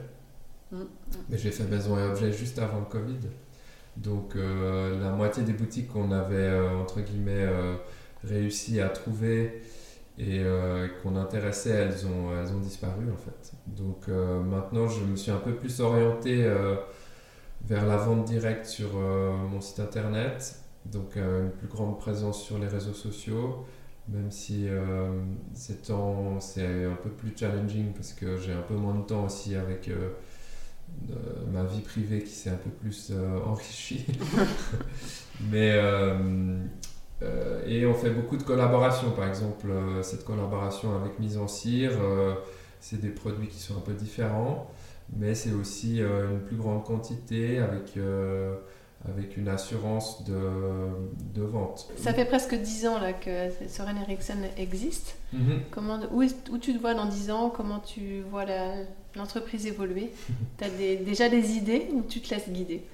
Mm. Mais j'ai fait Maison et Objets juste avant le Covid. Donc la moitié des boutiques qu'on avait, entre guillemets, réussi à trouver et euh, qu'on intéressait, elles ont, elles ont disparu en fait. Donc euh, maintenant, je me suis un peu plus orienté euh, vers la vente directe sur mon site internet, donc une plus grande présence sur les réseaux sociaux, même si c'est un peu plus challenging parce que j'ai un peu moins de temps aussi avec ma vie privée qui s'est un peu plus enrichie. Mais euh, et on fait beaucoup de collaborations. Par exemple, euh, cette collaboration avec Mise en Cire, euh, c'est des produits qui sont un peu différents, mais c'est aussi une plus grande quantité avec avec une assurance de, de, vente. Ça fait presque 10 ans là, que Soren Eriksson existe. Mhm. Comment, où, où, tu te vois dans 10 ans? Comment tu vois l'entreprise évoluer? Tu as déjà des idées ou tu te laisses guider?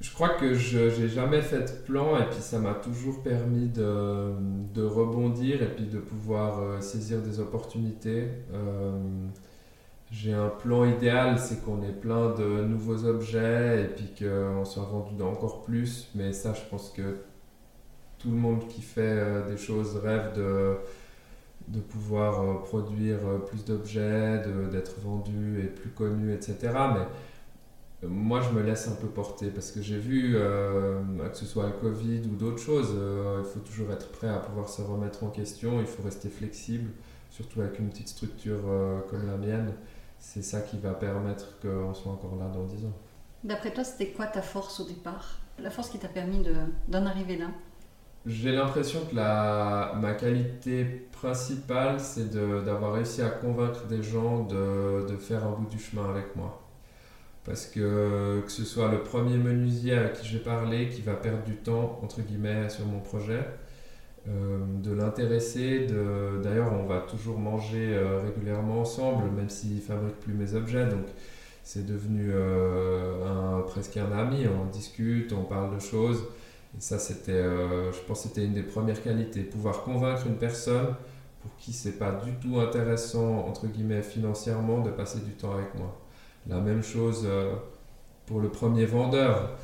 Je crois que je n'ai jamais fait de plan et puis ça m'a toujours permis de, de, rebondir et puis de pouvoir euh, saisir des opportunités. Euh, j'ai un plan idéal, c'est qu'on ait plein de nouveaux objets et puis qu'on soit vendu encore plus. Mais ça, je pense que tout le monde qui fait euh, des choses rêve de, de pouvoir produire plus d'objets, d'être vendu et plus connu, etc. Mais moi, je me laisse un peu porter parce que j'ai vu, euh, que ce soit le Covid ou d'autres choses, euh, il faut toujours être prêt à pouvoir se remettre en question, il faut rester flexible, surtout avec une petite structure euh, comme la mienne. C'est ça qui va permettre qu'on soit encore là dans 10 ans. D'après toi, c'était quoi ta force au départ? La force qui t'a permis d'en arriver là? J'ai l'impression que la, ma qualité principale, c'est d'avoir réussi à convaincre des gens de, de faire un bout du chemin avec moi parce que que ce soit le premier menuisier à qui j'ai parlé qui va perdre du temps entre guillemets sur mon projet, euh, de l'intéresser. D'ailleurs, on va toujours manger euh, régulièrement ensemble, même s'il ne fabrique plus mes objets. Donc, c'est devenu euh, presque un ami. On discute, on parle de choses. Et ça, c'était, je pense, c'était une des premières qualités. Pouvoir convaincre une personne pour qui c'est pas du tout intéressant entre guillemets financièrement de passer du temps avec moi. La même chose euh, pour le premier vendeur.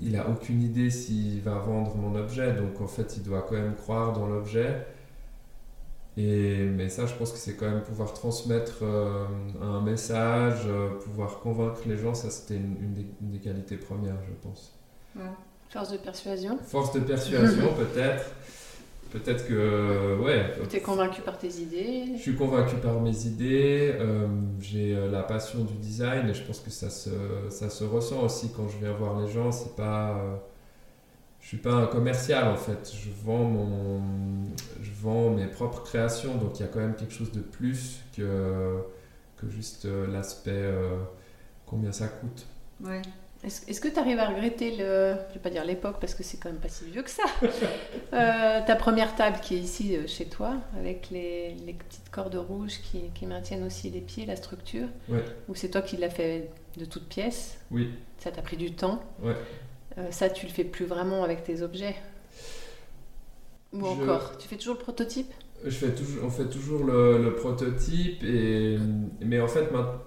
Il n'a aucune idée s'il va vendre mon objet, donc en fait il doit quand même croire dans l'objet. Et, mais ça, je pense que c'est quand même pouvoir transmettre euh, un message, euh, pouvoir convaincre les gens, ça c'était une, des, qualités premières, je pense. Force de persuasion. Force de persuasion peut-être. Peut-être que, ouais. Tu es convaincu par tes idées? Je suis convaincu par mes idées. Euh, j'ai euh, la passion du design et je pense que ça se, ça se ressent aussi quand je viens voir les gens. C'est pas, euh, je suis pas un commercial en fait. Je vends mon, je vends mes propres créations, donc il y a quand même quelque chose de plus que que juste l'aspect combien ça coûte. Ouais. Est-ce que tu arrives à regretter le. Je vais pas dire l'époque parce que c'est quand même pas si vieux que ça. Euh, ta première table qui est ici euh, chez toi, avec les, les petites cordes rouges qui, qui, maintiennent aussi les pieds, la structure. Ouais. Ou c'est toi qui l'as fait de toutes pièces? Oui. Ça t'a pris du temps? Ouais. Euh, ça, tu le fais plus vraiment avec tes objets? Ou encore Tu fais toujours le prototype? Je fais toujours, On fait toujours le, le prototype, et, mais en fait, maintenant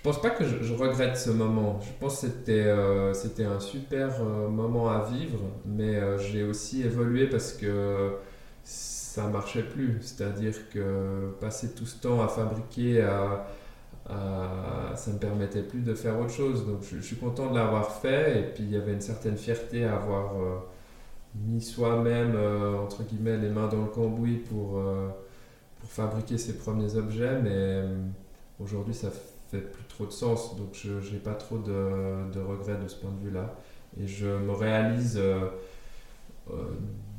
je pense pas que je, regrette ce moment. Je pense que c'était euh, un super euh, moment à vivre, mais euh, j'ai aussi évolué parce que ça marchait plus. C'est-à-dire que passer tout ce temps à fabriquer, à, ça me permettait plus de faire autre chose. Donc je, suis content de l'avoir fait et puis il y avait une certaine fierté à avoir mis soi-même entre guillemets les mains dans le cambouis pour pour fabriquer ses premiers objets, mais aujourd'hui ça fait fait plus trop de sens. Donc je n'ai pas trop de, regrets de ce point de vue-là. Et je me réalise euh, euh,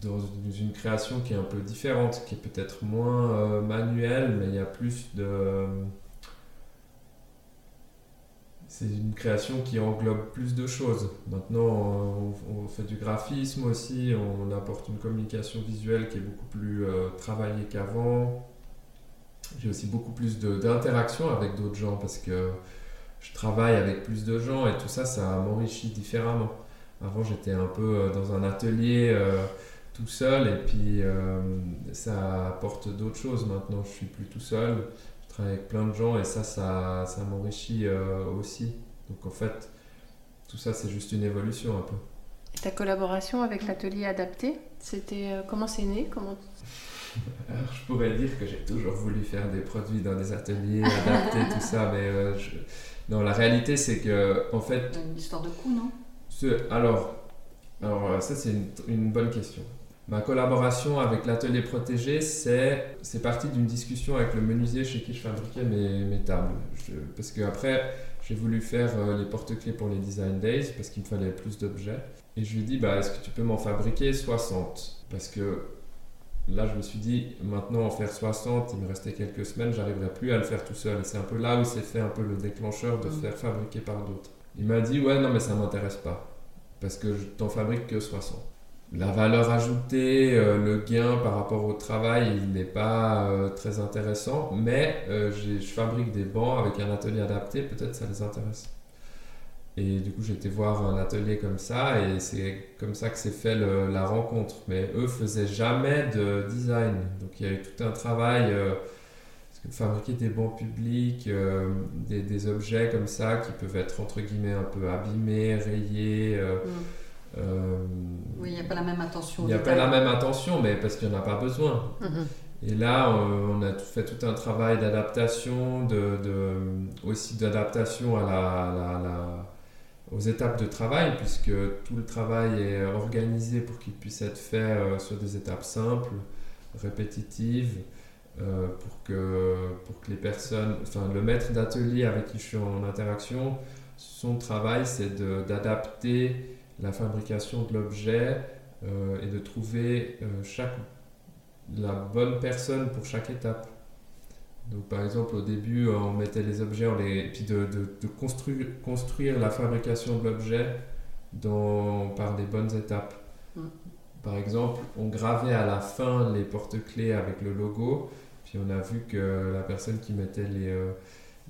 dans une création qui est un peu différente, qui est peut-être moins euh, manuelle, mais il y a plus de... C'est une création qui englobe plus de choses. Maintenant, on, fait du graphisme aussi, on apporte une communication visuelle qui est beaucoup plus travaillée qu'avant j'ai aussi beaucoup plus d'interaction avec d'autres gens parce que je travaille avec plus de gens et tout ça, ça m'enrichit différemment. Avant, j'étais un peu euh, dans un atelier euh, tout seul et puis euh, ça apporte d'autres choses. Maintenant, je suis plus tout seul, je travaille avec plein de gens et ça, ça, m'enrichit aussi. Donc en fait, tout ça, c'est juste une évolution un peu. ta collaboration avec l'atelier adapté, c'était comment c'est né? Comment Alors, je pourrais dire que j'ai toujours voulu faire des produits dans des ateliers, adapter tout ça, mais euh, je- non, la réalité c'est que, en fait, Une histoire de coût, non? alors, alors euh, ça c'est une, une bonne question. Ma collaboration avec l'atelier protégé, c'est c'est parti d'une discussion avec le menuisier chez qui je fabriquais mes, mes tables. Je- parce que après, j'ai voulu faire euh, les porte-clés pour les Design Days parce qu'il me fallait plus d'objets. Et je lui ai dit, bah, est-ce que tu peux m'en fabriquer 60 Parce que là, je me suis dit, maintenant en faire 60, il me restait quelques semaines, j'arriverai plus à le faire tout seul. Et c'est un peu là où s'est fait un peu le déclencheur de Mm. faire fabriquer par d'autres. Il m'a dit, ouais, non, mais ça m'intéresse pas. Parce que je t'en fabrique que 60. La valeur ajoutée, euh, le gain par rapport au travail, il n'est pas euh, très intéressant. Mais euh, je fabrique des bancs avec un atelier adapté, peut-être ça les intéresse. Et du coup, été voir un atelier comme ça, et c'est comme ça que s'est fait le- la rencontre. Mais eux faisaient jamais de design. Donc il y a eu tout un travail. euh, fabriquer des bancs publics, euh, des, des objets comme ça qui peuvent être entre guillemets un peu abîmés, rayés. euh, Mm. euh, Oui, il n'y a pas la même attention. il n'y a pas la même attention, mais parce qu'il n'y en a pas besoin. Mhm. Et là, on a fait tout un travail d'adaptation, de, de- aussi d'adaptation à la, la- la- aux étapes de travail, puisque tout le travail est organisé pour qu'il puisse être fait euh, sur des étapes simples, répétitives, euh, pour, que, pour que les personnes, enfin le maître d'atelier avec qui je suis en interaction, son travail c'est d'adapter la fabrication de l'objet euh, et de trouver chaque la bonne personne pour chaque étape. Donc par exemple au début euh, on mettait les objets, on les, puis de, de- de construire, construire la fabrication de l'objet dans- par les bonnes étapes. Mm. Par exemple on gravait à la fin les porte-clés avec le logo, puis on a vu que la personne qui mettait les, euh,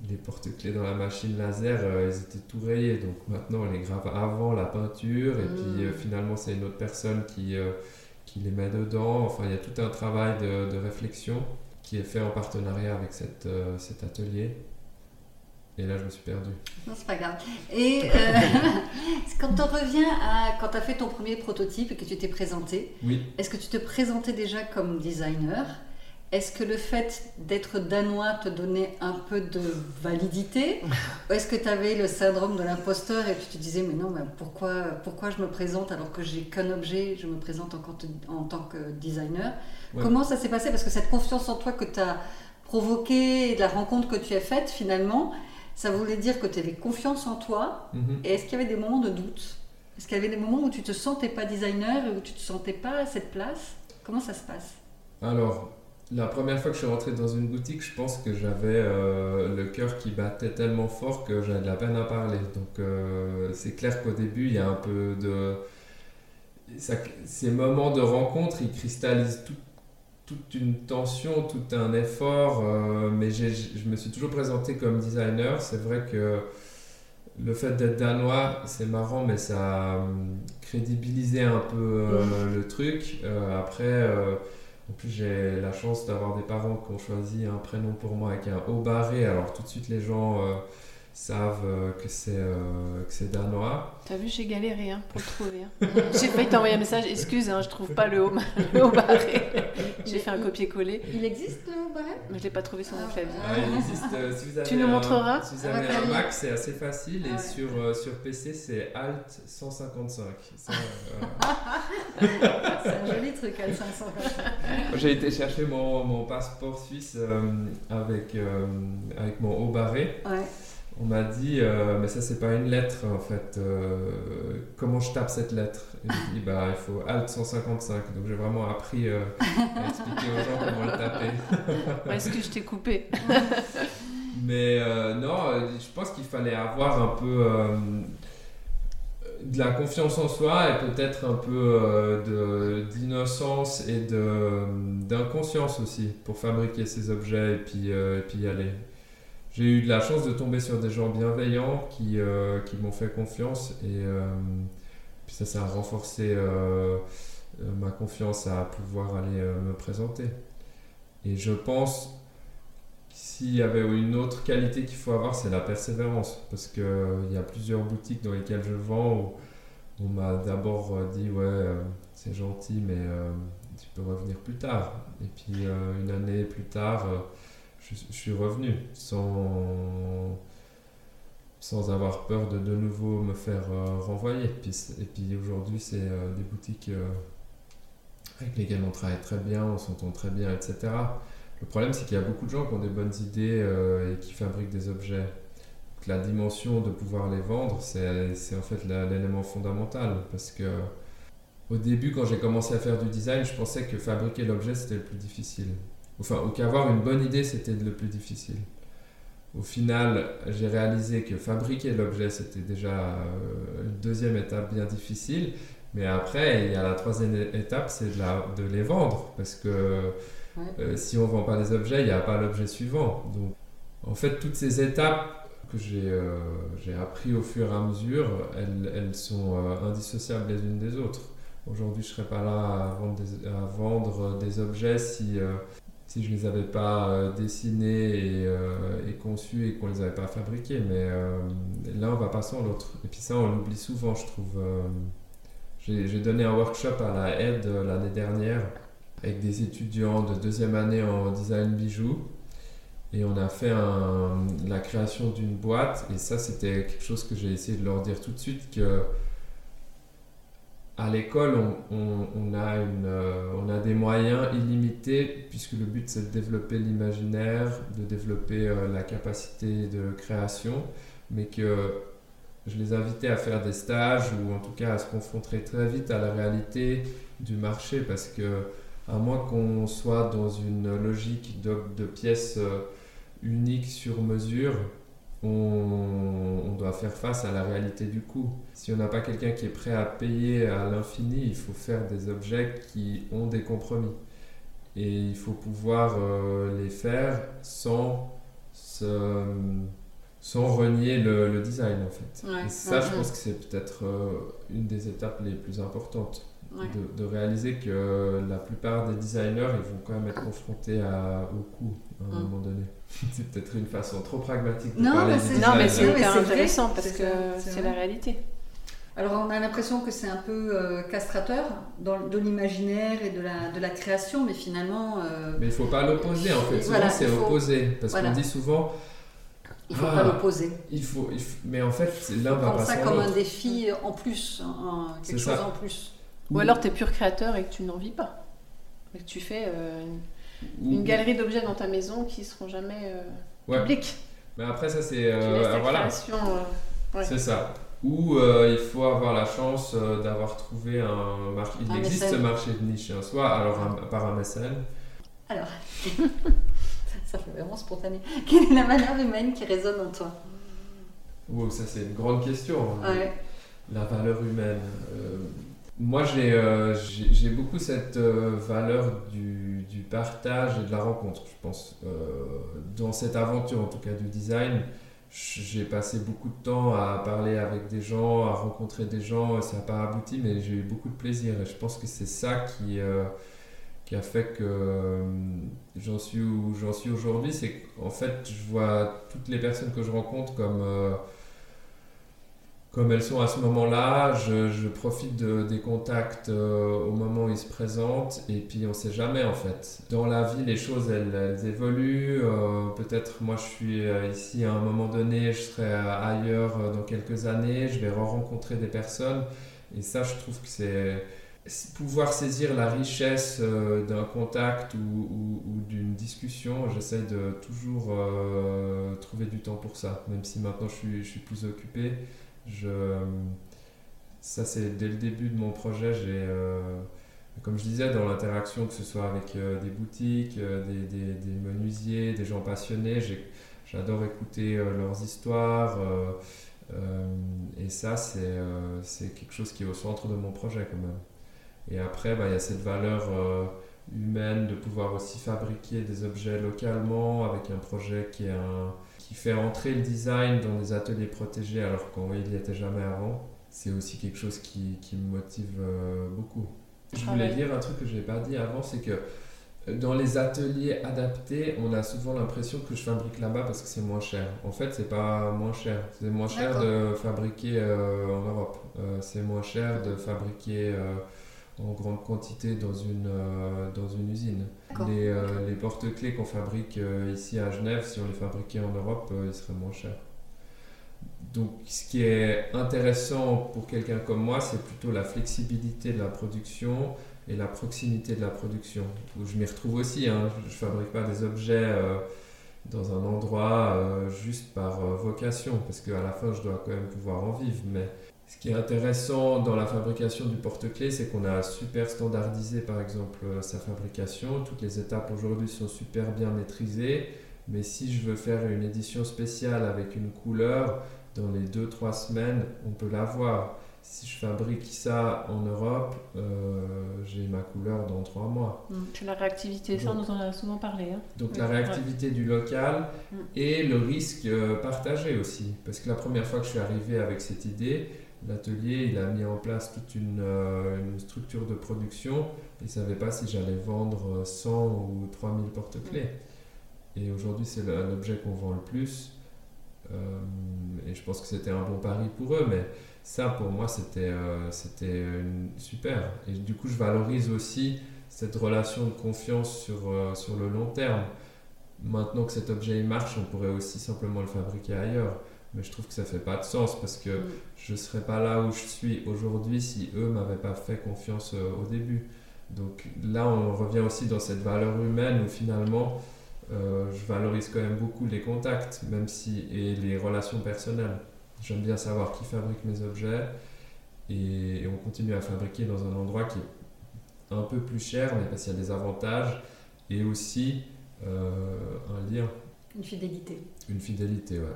les porte-clés dans la machine laser, euh, ils étaient tout rayés. Donc maintenant on les grave avant la peinture, et Mm. puis euh, finalement c'est une autre personne qui... qui les met dedans. Enfin, il y a tout un travail de, de réflexion qui est fait en partenariat avec cette, euh, cet atelier. Et là, je me suis perdu. Non, c'est pas grave. Et euh, quand on revient à quand tu as fait ton premier prototype et que tu t'es présenté, Oui, est-ce que tu te présentais déjà comme designer? Est-ce que le fait d'être danois te donnait un peu de validité? Ou est-ce que tu avais le syndrome de l'imposteur et tu te disais mais non, mais pourquoi, pourquoi je me présente alors que j'ai qu'un objet, je me présente en, en tant que designer? Ouais. Comment ça s'est passé? Parce que cette confiance en toi que tu as provoquée et de la rencontre que tu as faite finalement, ça voulait dire que tu avais confiance en toi. Mhm. Et est-ce qu'il y avait des moments de doute? Est-ce qu'il y avait des moments où tu te sentais pas designer et où tu te sentais pas à cette place? Comment ça se passe? Alors, la première fois que je suis rentré dans une boutique, je pense que j'avais euh, le cœur qui battait tellement fort que j'avais de la peine à parler. Donc, euh, c'est clair qu'au début, il y a un peu de. ça- ces moments de rencontre, ils cristallisent tout- toute une tension, tout un effort. euh, mais je me suis toujours présenté comme designer. C'est vrai que le fait d'être danois, c'est marrant, mais ça a hum, crédibilisé un peu euh, le truc. Euh, après. euh, en plus, j'ai la chance d'avoir des parents qui ont choisi un prénom pour moi avec un haut barré. Alors, tout de suite, les gens euh, savent euh, que c'est euh, que c'est danois. T'as vu, j'ai galéré hein, pour le trouver. hein. J'ai failli t'envoyer un message, excuse, hein, je trouve pas le haut, le haut barré. J'ai fait un copier-coller, Il existe le barret mais je l'ai pas trouvé sur mon Ah. clavier. Ah, il existe, euh, si vous avez Tu nous un- montreras Si vous Ah, avez un. Mac, c'est assez facile. Ah et ouais. sur, euh, sur PC, c'est Alt 155. Ça, euh, C'est un joli truc, à 500. J'ai été chercher mon, mon passeport suisse euh, avec, euh, avec mon haut barré. Ouais. On m'a dit, euh, mais ça c'est pas une lettre en fait. euh, comment je tape cette lettre? Et J'ai dit, bah il faut Alt 155. Donc j'ai vraiment appris euh, à expliquer aux gens comment le taper. Est-ce que je t'ai coupé Mais non, je pense qu'il fallait avoir un peu de la confiance en soi et peut-être un peu de- d'innocence et de- d'inconscience aussi pour fabriquer ces objets et puis, et puis y aller. J'ai eu de la chance de tomber sur des gens bienveillants qui, euh, qui m'ont fait confiance et euh, puis ça, ça a renforcé euh, ma confiance à pouvoir aller me présenter. Et je pense s'il y avait une autre qualité qu'il faut avoir, c'est la persévérance. Parce qu'il y a plusieurs boutiques dans lesquelles je vends où on m'a d'abord dit Ouais, c'est gentil, mais tu peux revenir plus tard. Et puis une année plus tard, je, suis revenu sans, avoir peur de de nouveau me faire renvoyer. Et puis, aujourd'hui, c'est des boutiques avec lesquelles on travaille très bien, on s'entend très bien, etc. Le problème, c'est qu'il y a beaucoup de gens qui ont des bonnes idées et qui fabriquent des objets la dimension de pouvoir les vendre, c'est en fait l'élément fondamental. Parce que au début, quand j'ai commencé à faire du design, je pensais que fabriquer l'objet, c'était le plus difficile. Enfin, ou qu'avoir une bonne idée, c'était le plus difficile. Au final, j'ai réalisé que fabriquer l'objet, c'était déjà euh, une deuxième étape bien difficile. Mais après, il y a la troisième étape, c'est de, de, les vendre. Parce que euh, si on ne vend pas les objets, il n'y a pas l'objet suivant. Donc, en fait, toutes ces étapes que euh, j'ai appris au fur et à mesure, elles, elles sont euh, indissociables les unes des autres. Aujourd'hui, je ne serais pas là à vendre des, à vendre des objets si, euh, si je ne les avais pas dessinés et, et, conçus et qu'on ne les avait pas fabriqués. Mais l'un va pas sans l'autre. Et puis ça, on l'oublie souvent, je trouve. J'ai donné un workshop à la aide l'année dernière avec des étudiants de deuxième année en design bijoux. Et on a fait la création d'une boîte. Et ça, c'était quelque chose que j'ai essayé de leur dire tout de suite que à l'école, on, a une, euh, on a des moyens illimités, puisque le but c'est de développer l'imaginaire, de développer euh, la capacité de création, mais que je les invitais à faire des stages ou en tout cas à se confronter très vite à la réalité du marché, parce que à moins qu'on soit dans une logique de, de pièces. Euh, unique sur mesure, on, doit faire face à la réalité du coût. Si on n'a pas quelqu'un qui est prêt à payer à l'infini, il faut faire des objets qui ont des compromis. Et il faut pouvoir euh, les faire sans, sans renier le, design en fait. Et ça, je pense que c'est peut-être euh, une des étapes les plus importantes. De, réaliser que la plupart des designers ils vont quand même être confrontés à, au coût à un mm. moment donné. c'est peut-être une façon trop pragmatique de non, parler mais Non, mais c'est intéressant parce que c'est la réalité. Alors on a l'impression que c'est un peu euh, castrateur dans, de l'imaginaire et de la, de la création, mais finalement... Euh, mais il ne faut pas l'opposer en fait, souvent c'est opposé, parce qu'on dit souvent... Il ne faut pas l'opposer. Il faut, mais en fait, l'un va pas ça comme un défi en plus, quelque chose en plus. Ou alors tu es pur créateur et que tu n'en vis pas. Et que tu fais euh, une galerie d'objets dans ta maison qui seront jamais euh, publics. Mais après, ça, c'est. Euh, voilà. Euh, c'est ça. Ou il faut avoir la chance d'avoir trouvé un marché. Il existe ce marché de niche, hein, soit alors par un mécène. Alors, ça fait vraiment spontané. Quelle est la valeur humaine qui résonne en toi? Wow, ça c'est une grande question. Hein. La valeur humaine. Moi, euh, j'ai beaucoup cette euh, valeur du, partage et de la rencontre, je pense. Euh, dans cette aventure, en tout cas du design, j'ai passé beaucoup de temps à parler avec des gens, à rencontrer des gens. Ça n'a pas abouti, mais j'ai eu beaucoup de plaisir. Et je pense que c'est ça qui, qui a fait que j'en suis où j'en suis aujourd'hui. C'est qu'en fait, je vois toutes les personnes que je rencontre comme comme elles sont à ce moment-là, je, profite de, des contacts euh, au moment où ils se présentent et puis on ne sait jamais en fait. Dans la vie, les choses elles, évoluent. Euh, peut-être moi je suis euh, ici à un moment donné, je serai ailleurs dans quelques années, je vais rencontrer des personnes et ça je trouve que c'est pouvoir saisir la richesse d'un contact ou, d'une discussion, j'essaie de toujours trouver du temps pour ça, même si maintenant je suis, je suis plus occupé. Je, ça, c'est dès le début de mon projet. J'ai, euh, comme je disais, dans l'interaction, que ce soit avec euh, des boutiques, euh, des, des, des, menuisiers, des gens passionnés, j'adore écouter leurs histoires. et ça, c'est, quelque chose qui est au centre de mon projet quand même. Et après, bah, il y a cette valeur humaine de pouvoir aussi fabriquer des objets localement avec un projet qui est un qui fait entrer le design dans des ateliers protégés alors qu'on n'y était jamais avant, c'est aussi quelque chose qui, qui me motive euh, beaucoup. Je voulais dire un truc que je n'ai pas dit avant, c'est que euh, dans les ateliers adaptés, on a souvent l'impression que je fabrique là-bas parce que c'est moins cher. En fait, c'est pas moins cher. C'est moins cher de fabriquer euh, en Europe. c'est moins cher de fabriquer en grande quantité dans une, euh, dans une usine. Les, euh, les porte-clés qu'on fabrique euh, ici à Genève, si on les fabriquait en Europe, ils seraient moins chers. Donc ce qui est intéressant pour quelqu'un comme moi, c'est plutôt la flexibilité de la production et la proximité de la production. Où je m'y retrouve aussi, hein. je ne fabrique pas des objets dans un endroit juste par vocation, parce qu'à la fin je dois quand même pouvoir en vivre. Mais ce qui est intéressant dans la fabrication du porte-clés, c'est qu'on a super standardisé par exemple euh, sa fabrication. Toutes les étapes aujourd'hui sont super bien maîtrisées. Mais si je veux faire une édition spéciale avec une couleur, dans les 2-3 semaines, on peut l'avoir. Si je fabrique ça en Europe, euh, j'ai ma couleur dans 3 mois. C'est la réactivité, ça, on a souvent parlé. hein. Donc la réactivité du local Mm. et le risque euh, partagé aussi. Parce que la première fois que je suis arrivé avec cette idée, l'atelier il a mis en place toute une, euh, une structure de production. Il ne savait pas si j'allais vendre euh, 100 ou 3000 porte-clés. Et aujourd'hui c'est l'objet qu'on vend le plus. Euh, et je pense que c'était un bon pari pour eux, mais ça pour moi c'était euh, super. Et du coup je valorise aussi cette relation de confiance sur, euh, sur le long terme. Maintenant que cet objet il marche, on pourrait aussi simplement le fabriquer ailleurs. Mais je trouve que ça fait pas de sens parce que Mm. je serais pas là où je suis aujourd'hui si eux m'avaient pas fait confiance euh, au début. Donc là, on revient aussi dans cette valeur humaine où finalement, euh, je valorise quand même beaucoup les contacts, même si et les relations personnelles. J'aime bien savoir qui fabrique mes objets et, et on continue à fabriquer dans un endroit qui est un peu plus cher, mais parce qu'il y a des avantages et aussi euh, un lien, Une fidélité. une fidélité, ouais.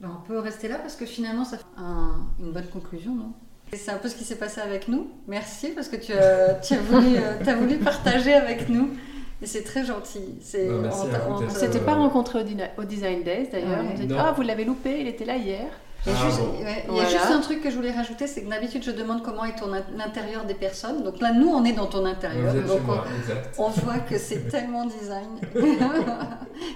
Ben, on peut rester là parce que finalement, ça fait un- une bonne conclusion, non? Et C'est un peu ce qui s'est passé avec nous. Merci parce que tu as, tu as, voulu, euh, voulu partager avec nous. Et c'est très gentil. C'est, vous on- on- s'était Euh, pas rencontrés au, dina- au Design Days d'ailleurs. Ouais. On dit, ah, vous l'avez loupé, il était là hier. Il y a, Ah, juste, bon. ouais, il y a juste un truc que je voulais rajouter, c'est que d'habitude je demande comment est ton in- l'intérieur des personnes. Donc là, nous, on est dans ton intérieur. Donc on, voit que c'est tellement design.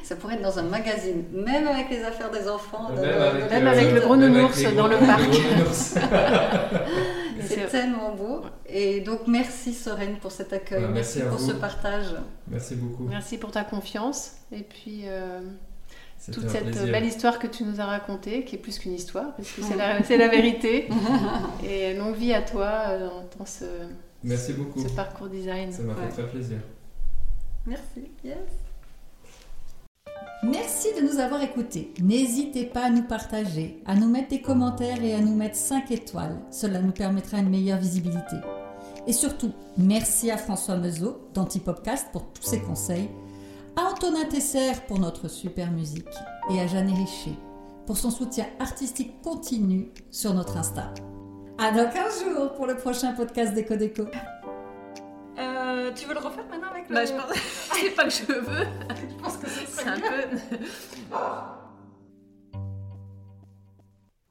Ça pourrait être dans un magazine, même avec les affaires des enfants. Même de- avec, de- Même euh, avec le gros même avec nounours dans le parc. C'est tellement beau. Et donc, merci Soren pour cet accueil. Ouais, merci pour vous. ce partage. Merci beaucoup. Merci pour ta confiance et puis euh, toute cette plaisir. belle histoire que tu nous as racontée, qui est plus qu'une histoire, parce que c'est la, vérité. Et longue vie à toi euh, dans ce, Merci beaucoup. ce parcours design. Ça m'a Ouais. fait très plaisir. Merci. Yes. Merci de nous avoir écoutés. N'hésitez pas à nous partager, à nous mettre des commentaires et à nous mettre 5 étoiles. Cela nous permettra une meilleure visibilité. Et surtout, merci à François Mezot d'Antipopcast pour tous ses conseils, à Antonin Tesser pour notre super musique et à Jeanne Richer pour son soutien artistique continu sur notre Insta. À dans 15 jours pour le prochain podcast d'Eco Déco. Euh, tu veux le refaire maintenant avec le... Bah, je pense- c'est pas que je veux, je pense que c'est un peu.